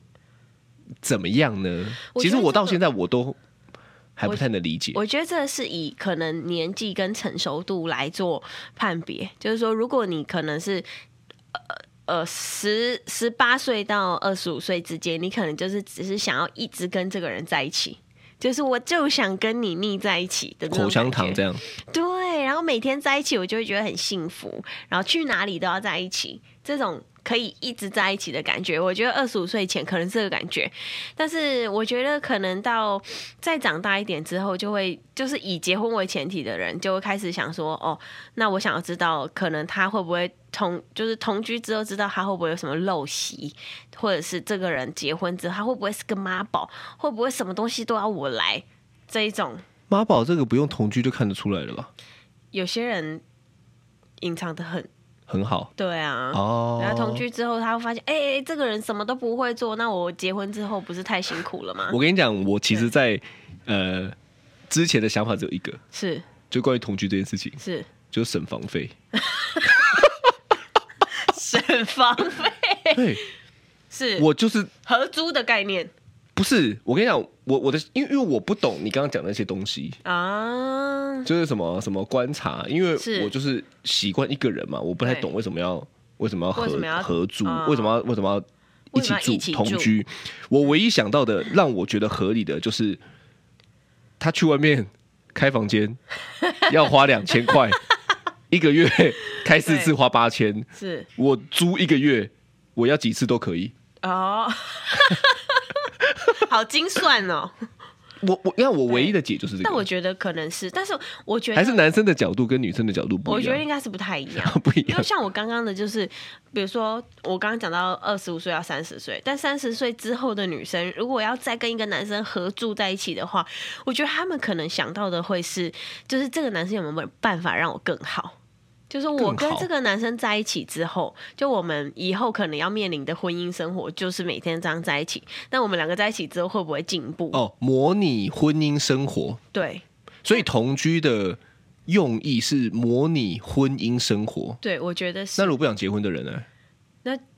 怎么样呢？其实我到现在我都还不太能理解。我觉得这是以可能年纪跟成熟度来做判别，就是说，如果你可能是呃。呃，十十八岁到二十五岁之间，你可能就是只是想要一直跟这个人在一起，就是我就想跟你腻在一起的口香糖这样。对，然后每天在一起，我就会觉得很幸福，然后去哪里都要在一起，这种。可以一直在一起的感觉，我觉得二十五岁前可能是这个感觉，但是我觉得可能到再长大一点之后，就会就是以结婚为前提的人，就会开始想说，哦，那我想要知道，可能他会不会同就是同居之后，知道他会不会有什么陋习，或者是这个人结婚之后，他会不会是个妈宝，会不会什么东西都要我来这一种妈宝，这个不用同居就看得出来了吧？有些人隐藏的很。很好，对啊，哦，然后同居之后，他会发现，哎、欸，这个人什么都不会做，那我结婚之后不是太辛苦了吗？我跟你讲，我其实在，在呃之前的想法只有一个，是。就关于同居这件事情，是。就省房费，省房费，对，是。我就是合租的概念。不是，我跟你讲，我我的，因为因为我不懂你刚刚讲那些东西。啊，就是什么什么观察，因为我就是习惯一个人嘛，我不太懂为什么要为什么要合合租，为什么要为什么要一起住同居？我唯一想到的让我觉得合理的就是，他去外面开房间 要花两千块，一个月开四次花八千，是。我租一个月我要几次都可以。哦。好精算哦！我我因为我唯一的解就是这个，但我觉得可能是，但是我觉得还是男生的角度跟女生的角度不一样，我觉得应该是不太一样，不一样。因为像我刚刚的，就是比如说我刚刚讲到二十五岁到三十岁，但三十岁之后的女生，如果要再跟一个男生合住在一起的话，我觉得他们可能想到的会是，就是这个男生有没有办法让我更好。就是我跟这个男生在一起之后，就我们以后可能要面临的婚姻生活，就是每天这样在一起。那我们两个在一起之后，会不会进步？哦，模拟婚姻生活。对，所以同居的用意是模拟婚姻生活。对，我觉得是。那如果不想结婚的人呢？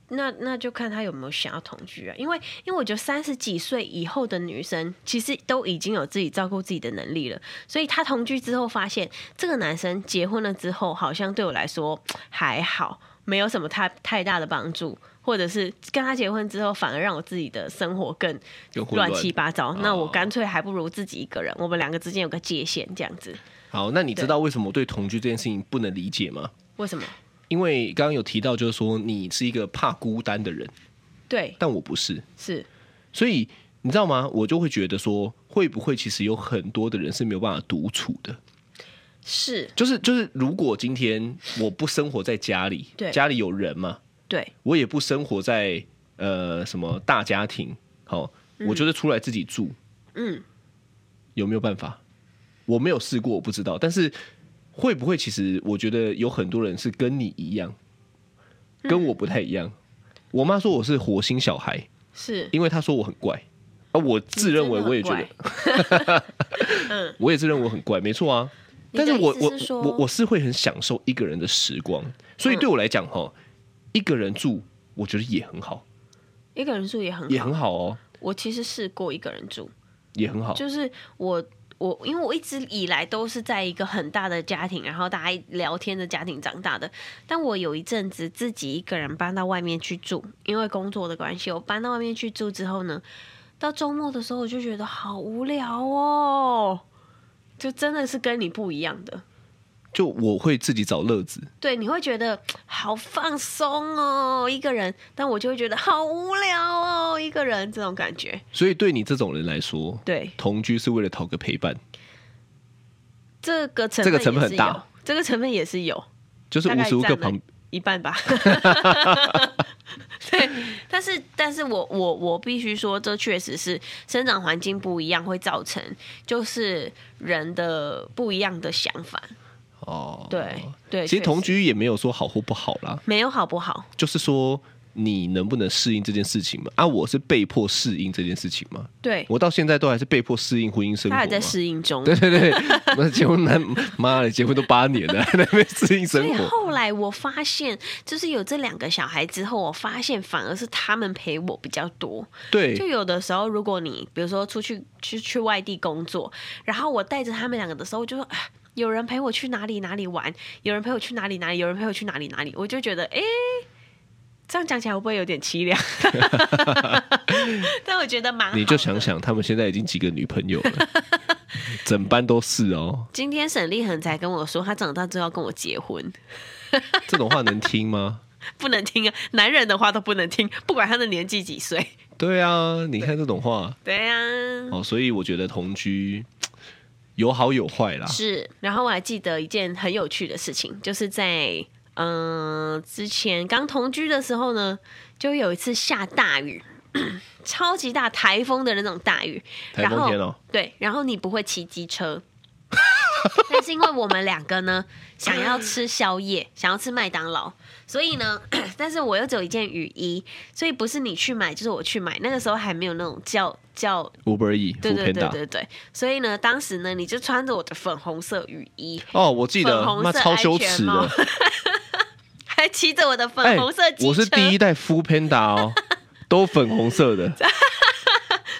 那。那那就看他有没有想要同居啊，因为因为我觉得三十几岁以后的女生其实都已经有自己照顾自己的能力了，所以她同居之后发现这个男生结婚了之后，好像对我来说还好，没有什么太太大的帮助，或者是跟他结婚之后反而让我自己的生活更乱七八糟，那我干脆还不如自己一个人，我们两个之间有个界限这样子。好，那你知道为什么我对同居这件事情不能理解吗？为什么？因为刚刚有提到，就是说你是一个怕孤单的人，对，但我不是，是，所以你知道吗？我就会觉得说，会不会其实有很多的人是没有办法独处的？是，就是就是，如果今天我不生活在家里，对，家里有人嘛，对，我也不生活在呃什么大家庭，好，我就是出来自己住，嗯，有没有办法？我没有试过，我不知道，但是。会不会？其实我觉得有很多人是跟你一样，跟我不太一样。嗯、我妈说我是火星小孩，是因为她说我很怪，啊我自认为我也觉得，嗯，我也自认为我很怪，没错啊。但是我是我我我是会很享受一个人的时光，所以对我来讲哈，一个人住我觉得也很好，一个人住也很好，也很好哦。我其实试过一个人住，也很好，就是我。我因为我一直以来都是在一个很大的家庭，然后大家聊天的家庭长大的。但我有一阵子自己一个人搬到外面去住，因为工作的关系，我搬到外面去住之后呢，到周末的时候我就觉得好无聊哦，就真的是跟你不一样的。就我会自己找乐子，对，你会觉得好放松哦，一个人，但我就会觉得好无聊哦，一个人这种感觉。所以对你这种人来说，对，同居是为了讨个陪伴，这个成这个成分很大，这个成分也是有，就是无时无刻旁一半吧。对，但是但是我我我必须说，这确实是生长环境不一样，会造成就是人的不一样的想法。哦，对对，其实同居也没有说好或不好啦，没有好不好，就是说你能不能适应这件事情嘛？啊，我是被迫适应这件事情嘛？对，我到现在都还是被迫适应婚姻生活，他还在适应中。对对对，那结婚男妈的，结婚都八年了，还在那边适应生活。所以后来我发现，就是有这两个小孩之后，我发现反而是他们陪我比较多。对，就有的时候，如果你比如说出去去去外地工作，然后我带着他们两个的时候，我就说有人陪我去哪里哪里玩，有人陪我去哪里哪里，有人陪我去哪里哪里，我就觉得哎。诶这样讲起来会不会有点凄凉？但我觉得蛮好。你就想想，他们现在已经几个女朋友了，整班都是哦。今天沈立恒才跟我说，他长大之后要跟我结婚。这种话能听吗？不能听啊！男人的话都不能听，不管他的年纪几岁。对啊，你看这种话。对啊。哦，所以我觉得同居有好有坏啦。是，然后我还记得一件很有趣的事情，就是在。嗯、呃，之前刚同居的时候呢，就有一次下大雨，超级大台风的那种大雨。台风天哦。对，然后你不会骑机车，但是因为我们两个呢，想要吃宵夜，想要吃麦当劳，所以呢，但是我又只有一件雨衣，所以不是你去买，就是我去买。那个时候还没有那种叫叫 Uber Eats，对对对对对，所以呢，当时呢，你就穿着我的粉红色雨衣。哦，我记得，那超羞耻的。还骑着我的粉红色，欸，我是第一代 Full Panda 哦，都粉红色的，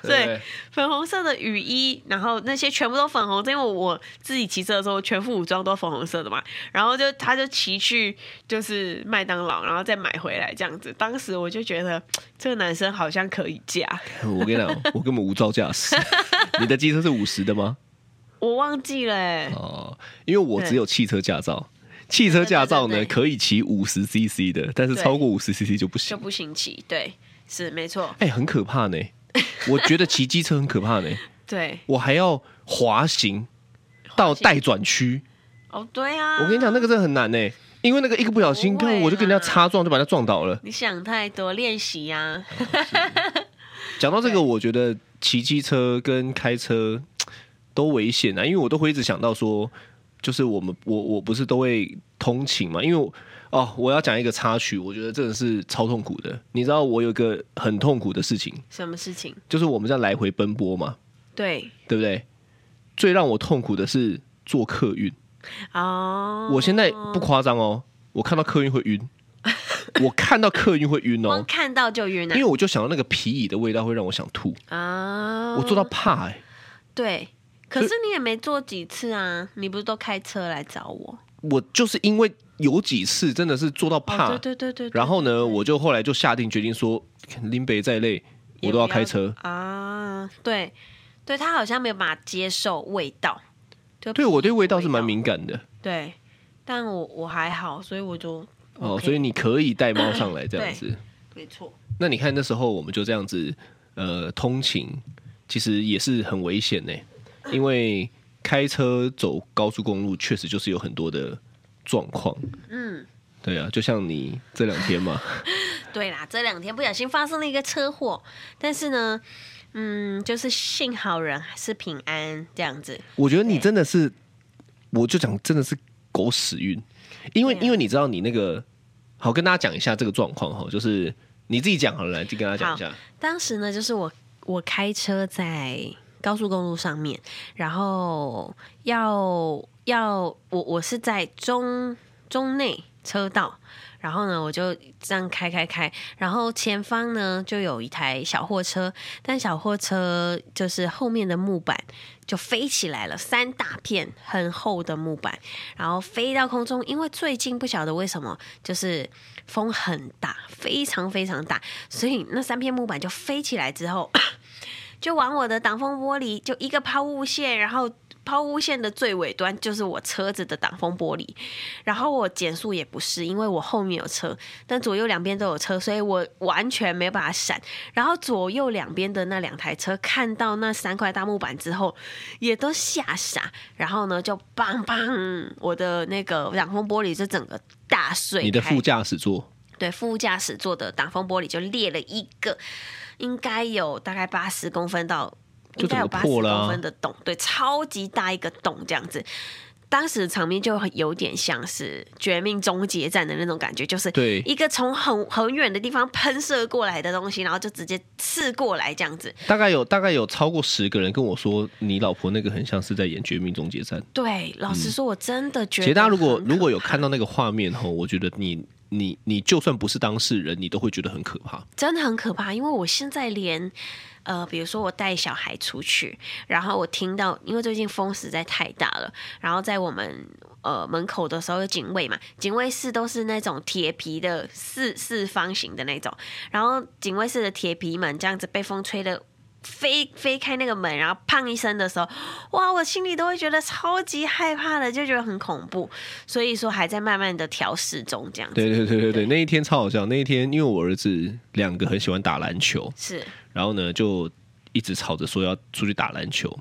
对，粉红色的雨衣，然后那些全部都粉红色，因为我自己骑车的时候全副武装都粉红色的嘛，然后就他就骑去就是麦当劳，然后再买回来这样子，当时我就觉得 这个男生好像可以嫁。我跟你讲，我根本无照驾驶，你的机车是五十的吗？我忘记了，欸，哦，因为我只有汽车驾照。汽车驾照呢，可以骑五十 CC 的，但是超过五十 CC 就不行，就不行骑。对，是没错。哎、欸，很可怕呢。我觉得骑机车很可怕呢。对，我还要滑行到待转区。哦，对啊。我跟你讲，那个真的很难呢，因为那个一个不小心，看我就跟人家擦撞，就把他撞倒了。你想太多，练习呀。讲到这个，我觉得骑机车跟开车 都危险啊，因为我都会一直想到说。就是我们我我不是都会通勤嘛？因为我哦，我要讲一个插曲，我觉得真的是超痛苦的。你知道我有一个很痛苦的事情，什么事情？就是我们这样来回奔波嘛，对对不对？最让我痛苦的是坐客运哦。我现在不夸张哦，我看到客运会晕，我看到客运会晕哦，光看到就晕啊。因为我就想到那个皮椅的味道会让我想吐啊，我做到怕哎、欸，对。可是你也没坐几次啊？你不是都开车来找我？我就是因为有几次真的是做到怕，哦、对，对，对，对。然后呢，我就后来就下定决定说，林北再累，我都要开车要啊。对，对他好像没有办法接受味道。对，我对味道是蛮敏感的。对，但我我还好，所以我就、哦，所以你可以带猫上来这样子，没错。那你看那时候我们就这样子，呃，通勤其实也是很危险呢。因为开车走高速公路，确实就是有很多的状况。嗯，对啊，就像你这两天嘛。对啦，这两天不小心发生了一个车祸，但是呢，嗯，就是幸好人还是平安这样子。我觉得你真的是，我就讲真的是狗屎运，因为、啊、因为你知道你那个，好跟大家讲一下这个状况哈，就是你自己讲好了，来就跟大家讲一下。当时呢，就是我我开车在。高速公路上面，然后要要我我是在中中内车道，然后呢我就这样开开开，然后前方呢就有一台小货车，但小货车就是后面的木板就飞起来了，三大片很厚的木板，然后飞到空中，因为最近不晓得为什么就是风很大，非常非常大，所以那三片木板就飞起来之后。就往我的挡风玻璃，就一个抛物线，然后抛物线的最尾端就是我车子的挡风玻璃，然后我减速也不是，因为我后面有车，但左右两边都有车，所以我完全没办法闪。然后左右两边的那两台车看到那三块大木板之后，也都吓傻，然后呢就砰砰，我的那个挡风玻璃就整个大碎。你的副驾驶座？对，副驾驶座的挡风玻璃就裂了一个。应该有大概八十公分到，应该有八十公分的洞，对，超级大一个洞这样子。当时的场面就有点像是《绝命终结战》的那种感觉，就是对一个从很很远的地方喷射过来的东西，然后就直接刺过来这样子。大概有大概有超过十个人跟我说，你老婆那个很像是在演《绝命终结战》。对，老实说，我真的觉得。其实大家如果如果有看到那个画面后，我觉得你你你就算不是当事人，你都会觉得很可怕。真的很可怕，因为我现在连。呃，比如说我带小孩出去，然后我听到，因为最近风实在太大了，然后在我们呃门口的时候有警卫嘛，警卫室都是那种铁皮的四四方形的那种，然后警卫室的铁皮门这样子被风吹的飞飞开那个门，然后砰一声的时候，哇，我心里都会觉得超级害怕的，就觉得很恐怖，所以说还在慢慢的调试中这样子。对对对对对，对那一天超好笑，那一天因为我儿子两个很喜欢打篮球，是。然后呢，就一直吵着说要出去打篮球，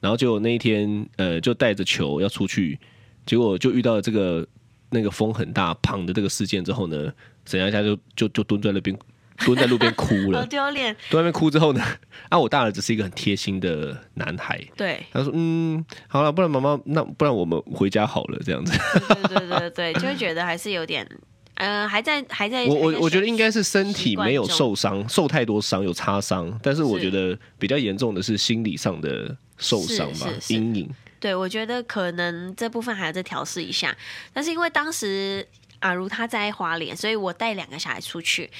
然后就那一天，呃，就带着球要出去，结果就遇到了这个那个风很大、砰的这个事件之后呢，沈佳佳就就就蹲在那边，蹲在路边哭了，好丢脸。蹲在那边哭之后呢，啊，我大儿子是一个很贴心的男孩，对，他说，嗯，好了，不然妈妈，那不然我们回家好了，这样子，对对对对，就会觉得还是有点。呃，还在还在。我我我觉得应该是身体没有受伤，受太多伤，有擦伤。但是我觉得比较严重的是心理上的受伤吧，阴影。对，我觉得可能这部分还要再调试一下。但是因为当时。阿如他在花莲，所以我带两个小孩出去，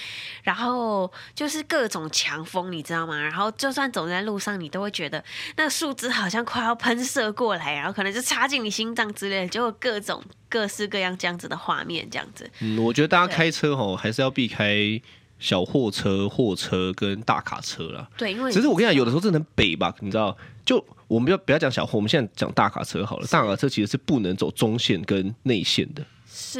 然后就是各种强风，你知道吗？然后就算走在路上，你都会觉得那个树枝好像快要喷射过来，然后可能就插进你心脏之类的，就有各种各式各样这样子的画面，这样子。嗯，我觉得大家开车吼还是要避开小货车、货车跟大卡车啦。对，因为只是我跟你讲，有的时候真的很北吧，你知道？就我们不要不要讲小货，我们现在讲大卡车好了。大卡车其实是不能走中线跟内线的。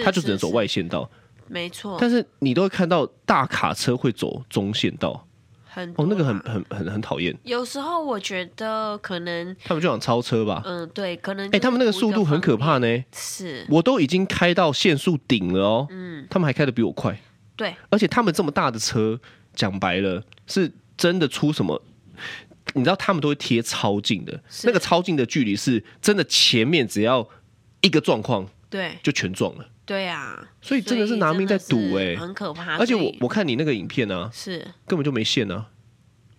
他就只能走外线道，没错。但是你都会看到大卡车会走中线道，很哦，那个很很很很讨厌。有时候我觉得可能他们就想超车吧，嗯，对，可能。哎，他们那个速度很可怕呢，是我都已经开到限速顶了哦，嗯，他们还开的比我快，对。而且他们这么大的车，讲白了是真的出什么？你知道他们都会贴超近的，那个超近的距离是真的，前面只要一个状况。对，就全撞了。对啊，所以真的是拿命在赌哎，很可怕。而且我我看你那个影片呢，是根本就没线呢。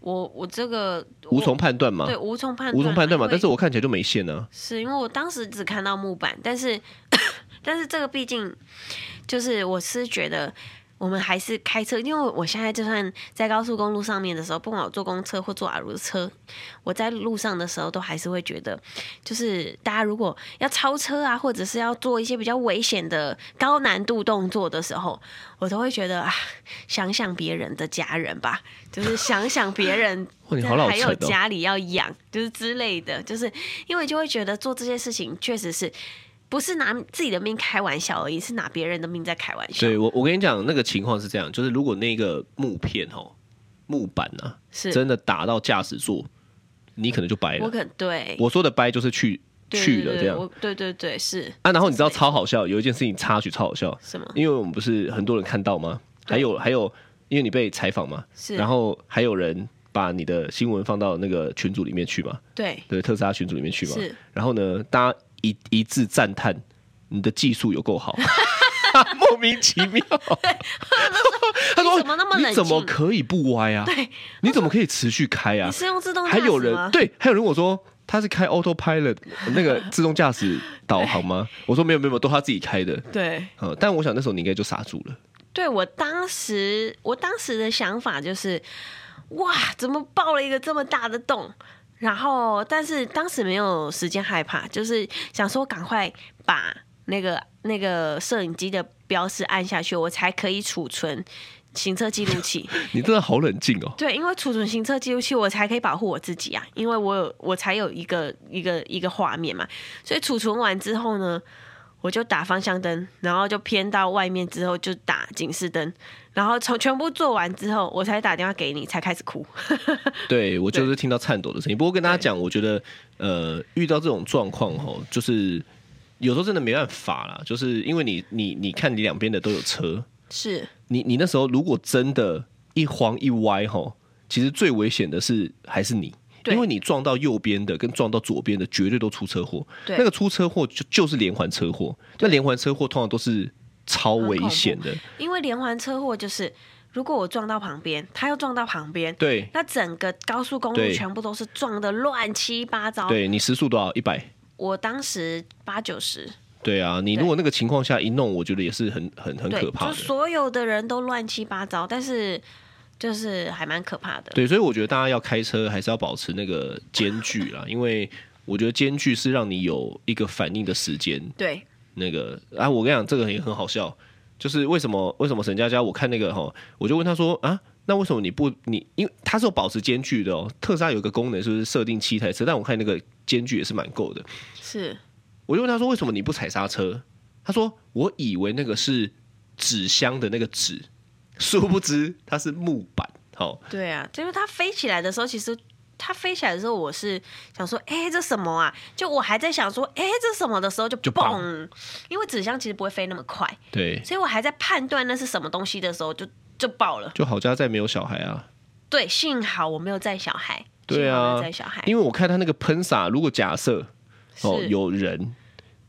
我我这个无从判断嘛，对，无从判无从判断嘛。但是我看起来就没线呢。是因为我当时只看到木板，但是 但是这个毕竟就是我是觉得。我们还是开车，因为我现在就算在高速公路上面的时候，不管我坐公车或坐阿如的车，我在路上的时候都还是会觉得，就是大家如果要超车啊，或者是要做一些比较危险的高难度动作的时候，我都会觉得啊，想想别人的家人吧，就是想想别人，还有家里要养，就是之类的，就是因为就会觉得做这些事情确实是。不是拿自己的命开玩笑而已，是拿别人的命在开玩笑。对，我我跟你讲，那个情况是这样，就是如果那个木片哦，木板啊，是真的打到驾驶座，你可能就掰了。我可对我说的掰就是去去了这样。对对对，是啊。然后你知道超好笑，有一件事情插曲超好笑，什么？因为我们不是很多人看到吗？还有还有，因为你被采访嘛，是。然后还有人把你的新闻放到那个群组里面去嘛？对对，特斯拉群组里面去嘛？是。然后呢，大家。一一致赞叹，你的技术有够好，莫名其妙。他说：“怎么那么冷静？你怎么可以不歪啊？对，你怎么可以持续开啊？你是用自动？还有人对，还有人我说他是开 Autopilot 那个自动驾驶导航吗？我说没有没有，都他自己开的。对，嗯，但我想那时候你应该就傻住了。对，我当时，我当时的想法就是，哇，怎么爆了一个这么大的洞？”然后，但是当时没有时间害怕，就是想说赶快把那个那个摄影机的标识按下去，我才可以储存行车记录器。你真的好冷静哦。对，因为储存行车记录器，我才可以保护我自己啊，因为我有我才有一个一个一个画面嘛。所以储存完之后呢，我就打方向灯，然后就偏到外面之后就打警示灯。然后从全部做完之后，我才打电话给你，才开始哭。对，我就是听到颤抖的声音。不过跟大家讲，我觉得呃，遇到这种状况吼，就是有时候真的没办法啦，就是因为你你你看你两边的都有车，是你你那时候如果真的一慌一歪吼，其实最危险的是还是你，因为你撞到右边的跟撞到左边的绝对都出车祸。那个出车祸就就是连环车祸，那连环车祸通常都是超危险的。因为连环车祸就是，如果我撞到旁边，他又撞到旁边，对，那整个高速公路全部都是撞的乱七八糟。对，你时速多少？一百？我当时八九十。对啊，你如果那个情况下一弄，我觉得也是很很很可怕的。就所有的人都乱七八糟，但是就是还蛮可怕的。对，所以我觉得大家要开车还是要保持那个间距啦，因为我觉得间距是让你有一个反应的时间。对，那个啊，我跟你讲，这个也很好笑，就是为什么为什么沈佳佳我看那个哈，我就问他说啊，那为什么你不你因为他是有保持间距的哦，特斯拉有一个功能是不是设定七台车，但我看那个间距也是蛮够的。是。我就问他说：“为什么你不踩刹车？”他说：“我以为那个是纸箱的那个纸，殊不知它是木板。”好，对啊，就是它飞起来的时候，其实它飞起来的时候，我是想说：“哎，这什么啊？”就我还在想说：“哎，这什么？”的时候就就嘣，因为纸箱其实不会飞那么快，对，所以我还在判断那是什么东西的时候，就就爆了。就好家在没有小孩啊，对，幸好我没有载小孩，对啊，载小孩，因为我看他那个喷洒，如果假设。哦，有人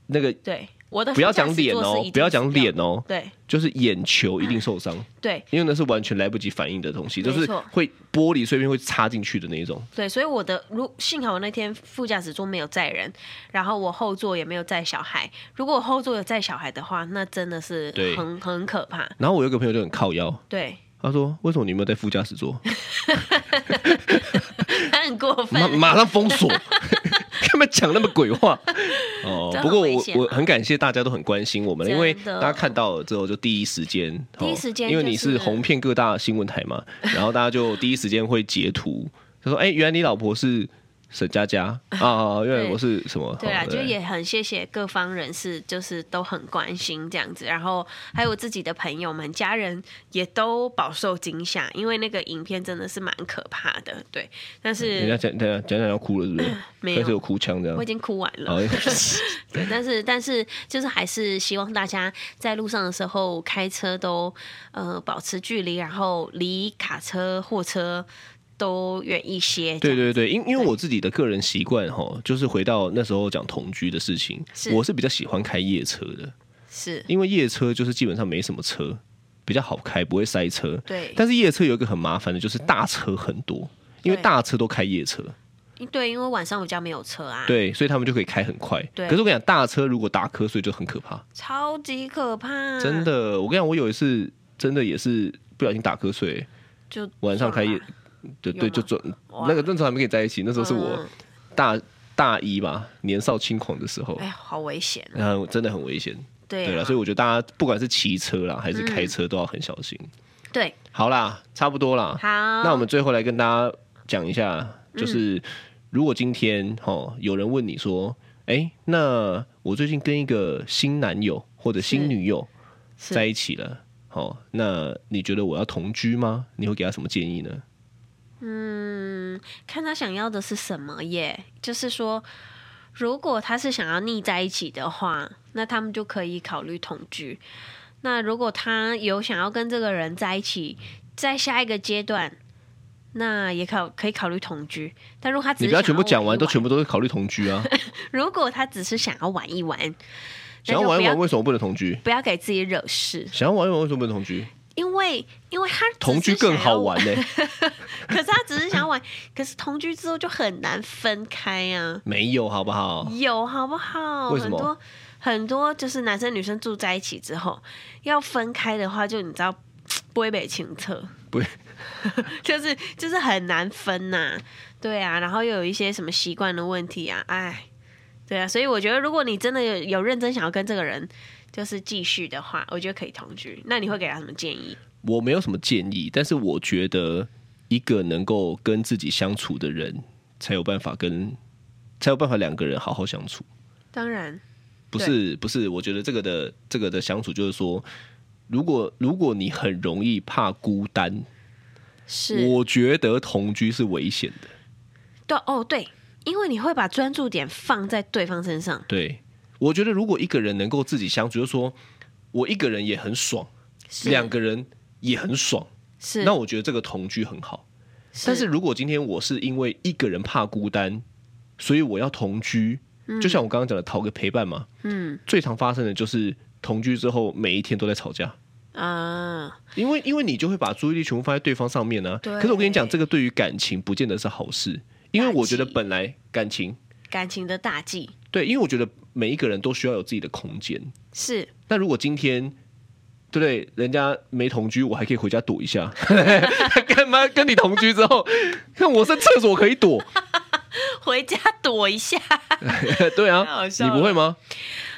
那个对我的不要讲脸哦，不要讲脸哦，对，就是眼球一定受伤，对，因为那是完全来不及反应的东西，就是会玻璃碎片会插进去的那种。对，所以我的如幸好我那天副驾驶座没有载人，然后我后座也没有载小孩。如果我后座有载小孩的话，那真的是很很可怕。然后我有个朋友就很靠腰，对，他说：“为什么你没有在副驾驶座？” 他很过分，马马上封锁。他们讲那么鬼话 哦，不过我我很感谢大家都很关心我们，因为大家看到了之后就第一时间，第一时间，因为你是红遍各大新闻台嘛，然后大家就第一时间会截图，他说：“哎，原来你老婆是。”沈佳佳啊，因为我是什么？对啊，就也很谢谢各方人士，就是都很关心这样子。然后还有自己的朋友们、家人也都饱受惊吓，因为那个影片真的是蛮可怕的。对，但是人家讲讲讲讲要哭了，是不是？没有，但是有哭腔这样。我已经哭完了。对，但是但是就是还是希望大家在路上的时候开车都呃保持距离，然后离卡车、货车。都远一些。对对对，因因为我自己的个人习惯哈，就是回到那时候讲同居的事情，是我是比较喜欢开夜车的，是因为夜车就是基本上没什么车，比较好开，不会塞车。对，但是夜车有一个很麻烦的，就是大车很多，因为大车都开夜车。对，因为晚上我家没有车啊。对，所以他们就可以开很快。对，可是我跟你讲，大车如果打瞌睡就很可怕，超级可怕。真的，我跟你讲，我有一次真的也是不小心打瞌睡，就晚上开夜。对对，就准那个那时候还没跟你在一起，那时候是我大大一吧，年少轻狂的时候。哎，好危险！然后真的很危险。对对了，所以我觉得大家不管是骑车啦还是开车都要很小心。对，好啦，差不多啦。好，那我们最后来跟大家讲一下，就是如果今天哦有人问你说，哎，那我最近跟一个新男友或者新女友在一起了，哦，那你觉得我要同居吗？你会给他什么建议呢？嗯，看他想要的是什么耶。就是说，如果他是想要腻在一起的话，那他们就可以考虑同居。那如果他有想要跟这个人在一起，在下一个阶段，那也考可以考虑同居。但如果他你不要全部讲完，都全部都是考虑同居啊。如果他只是想要玩一玩，想要玩一玩，为什么不能同居？不要给自己惹事。想要玩一玩，为什么不能同居？因为，因为他同居更好玩呢。可是他只是想要玩，可是同居之后就很难分开啊。没有，好不好？有，好不好？为什么？很多很多就是男生女生住在一起之后要分开的话，就你知道 不会被清澈，不会，就是就是很难分呐、啊。对啊，然后又有一些什么习惯的问题啊，哎，对啊，所以我觉得如果你真的有有认真想要跟这个人。就是继续的话，我觉得可以同居。那你会给他什么建议？我没有什么建议，但是我觉得一个能够跟自己相处的人，才有办法跟才有办法两个人好好相处。当然，不是不是，我觉得这个的这个的相处就是说，如果如果你很容易怕孤单，是我觉得同居是危险的。对哦，对，因为你会把专注点放在对方身上。对。我觉得，如果一个人能够自己相处，就是说我一个人也很爽，两个人也很爽，是，那我觉得这个同居很好。但是如果今天我是因为一个人怕孤单，所以我要同居，嗯、就像我刚刚讲的讨个陪伴嘛，嗯，最常发生的就是同居之后每一天都在吵架。啊，因为因为你就会把注意力全部放在对方上面呢、啊。可是我跟你讲，这个对于感情不见得是好事，因为我觉得本来感情感情的大忌，对，因为我觉得每一个人都需要有自己的空间，是。那如果今天对不对？人家没同居，我还可以回家躲一下。干嘛跟你同居之后，看我上厕所可以躲，回家躲一下。对啊，你不会吗？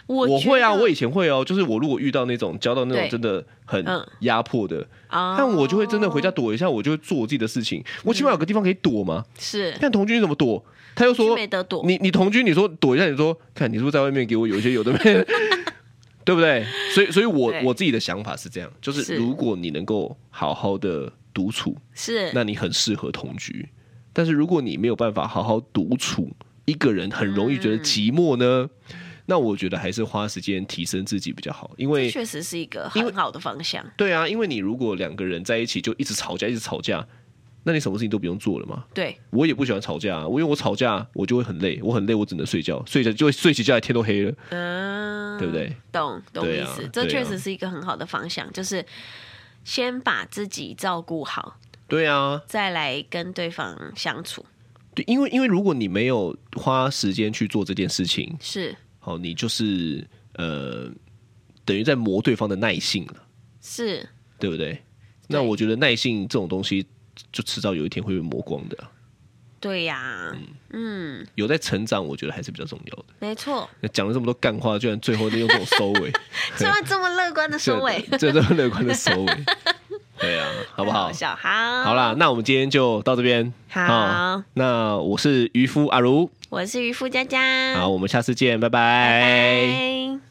我我会啊，我以前会哦。就是我如果遇到那种交到那种真的很压迫的，但我就会真的回家躲一下，我就会做我自己的事情。我起码有个地方可以躲嘛。是，但同居你怎么躲？他又说没得躲。你你同居，你说躲一下，你说看你是不是在外面给我有一些有的没。对不对？所以，所以我我自己的想法是这样，就是如果你能够好好的独处，是，那你很适合同居。但是如果你没有办法好好独处，一个人很容易觉得寂寞呢，嗯、那我觉得还是花时间提升自己比较好，因为确实是一个很好的方向。对啊，因为你如果两个人在一起就一直吵架，一直吵架。那你什么事情都不用做了吗？对，我也不喜欢吵架，我因为我吵架我就会很累，我很累，我只能睡觉，睡着就会睡起觉来天都黑了，嗯，对不对？懂懂意思，啊、这确实是一个很好的方向，啊、就是先把自己照顾好，对啊，再来跟对方相处。对，因为因为如果你没有花时间去做这件事情，是，好，你就是呃，等于在磨对方的耐性了，是，对不对？那我觉得耐性这种东西。就迟早有一天会被磨光的。对呀、啊，嗯，有在成长，我觉得还是比较重要的。没错，讲了这么多干话，居然最后用这种收尾，居然这么乐观的收尾，这这么乐观的收尾，对啊，好不好？好，好，好啦，那我们今天就到这边。好，好，那我是渔夫阿如，我是渔夫佳佳，好，我们下次见，拜拜。拜拜。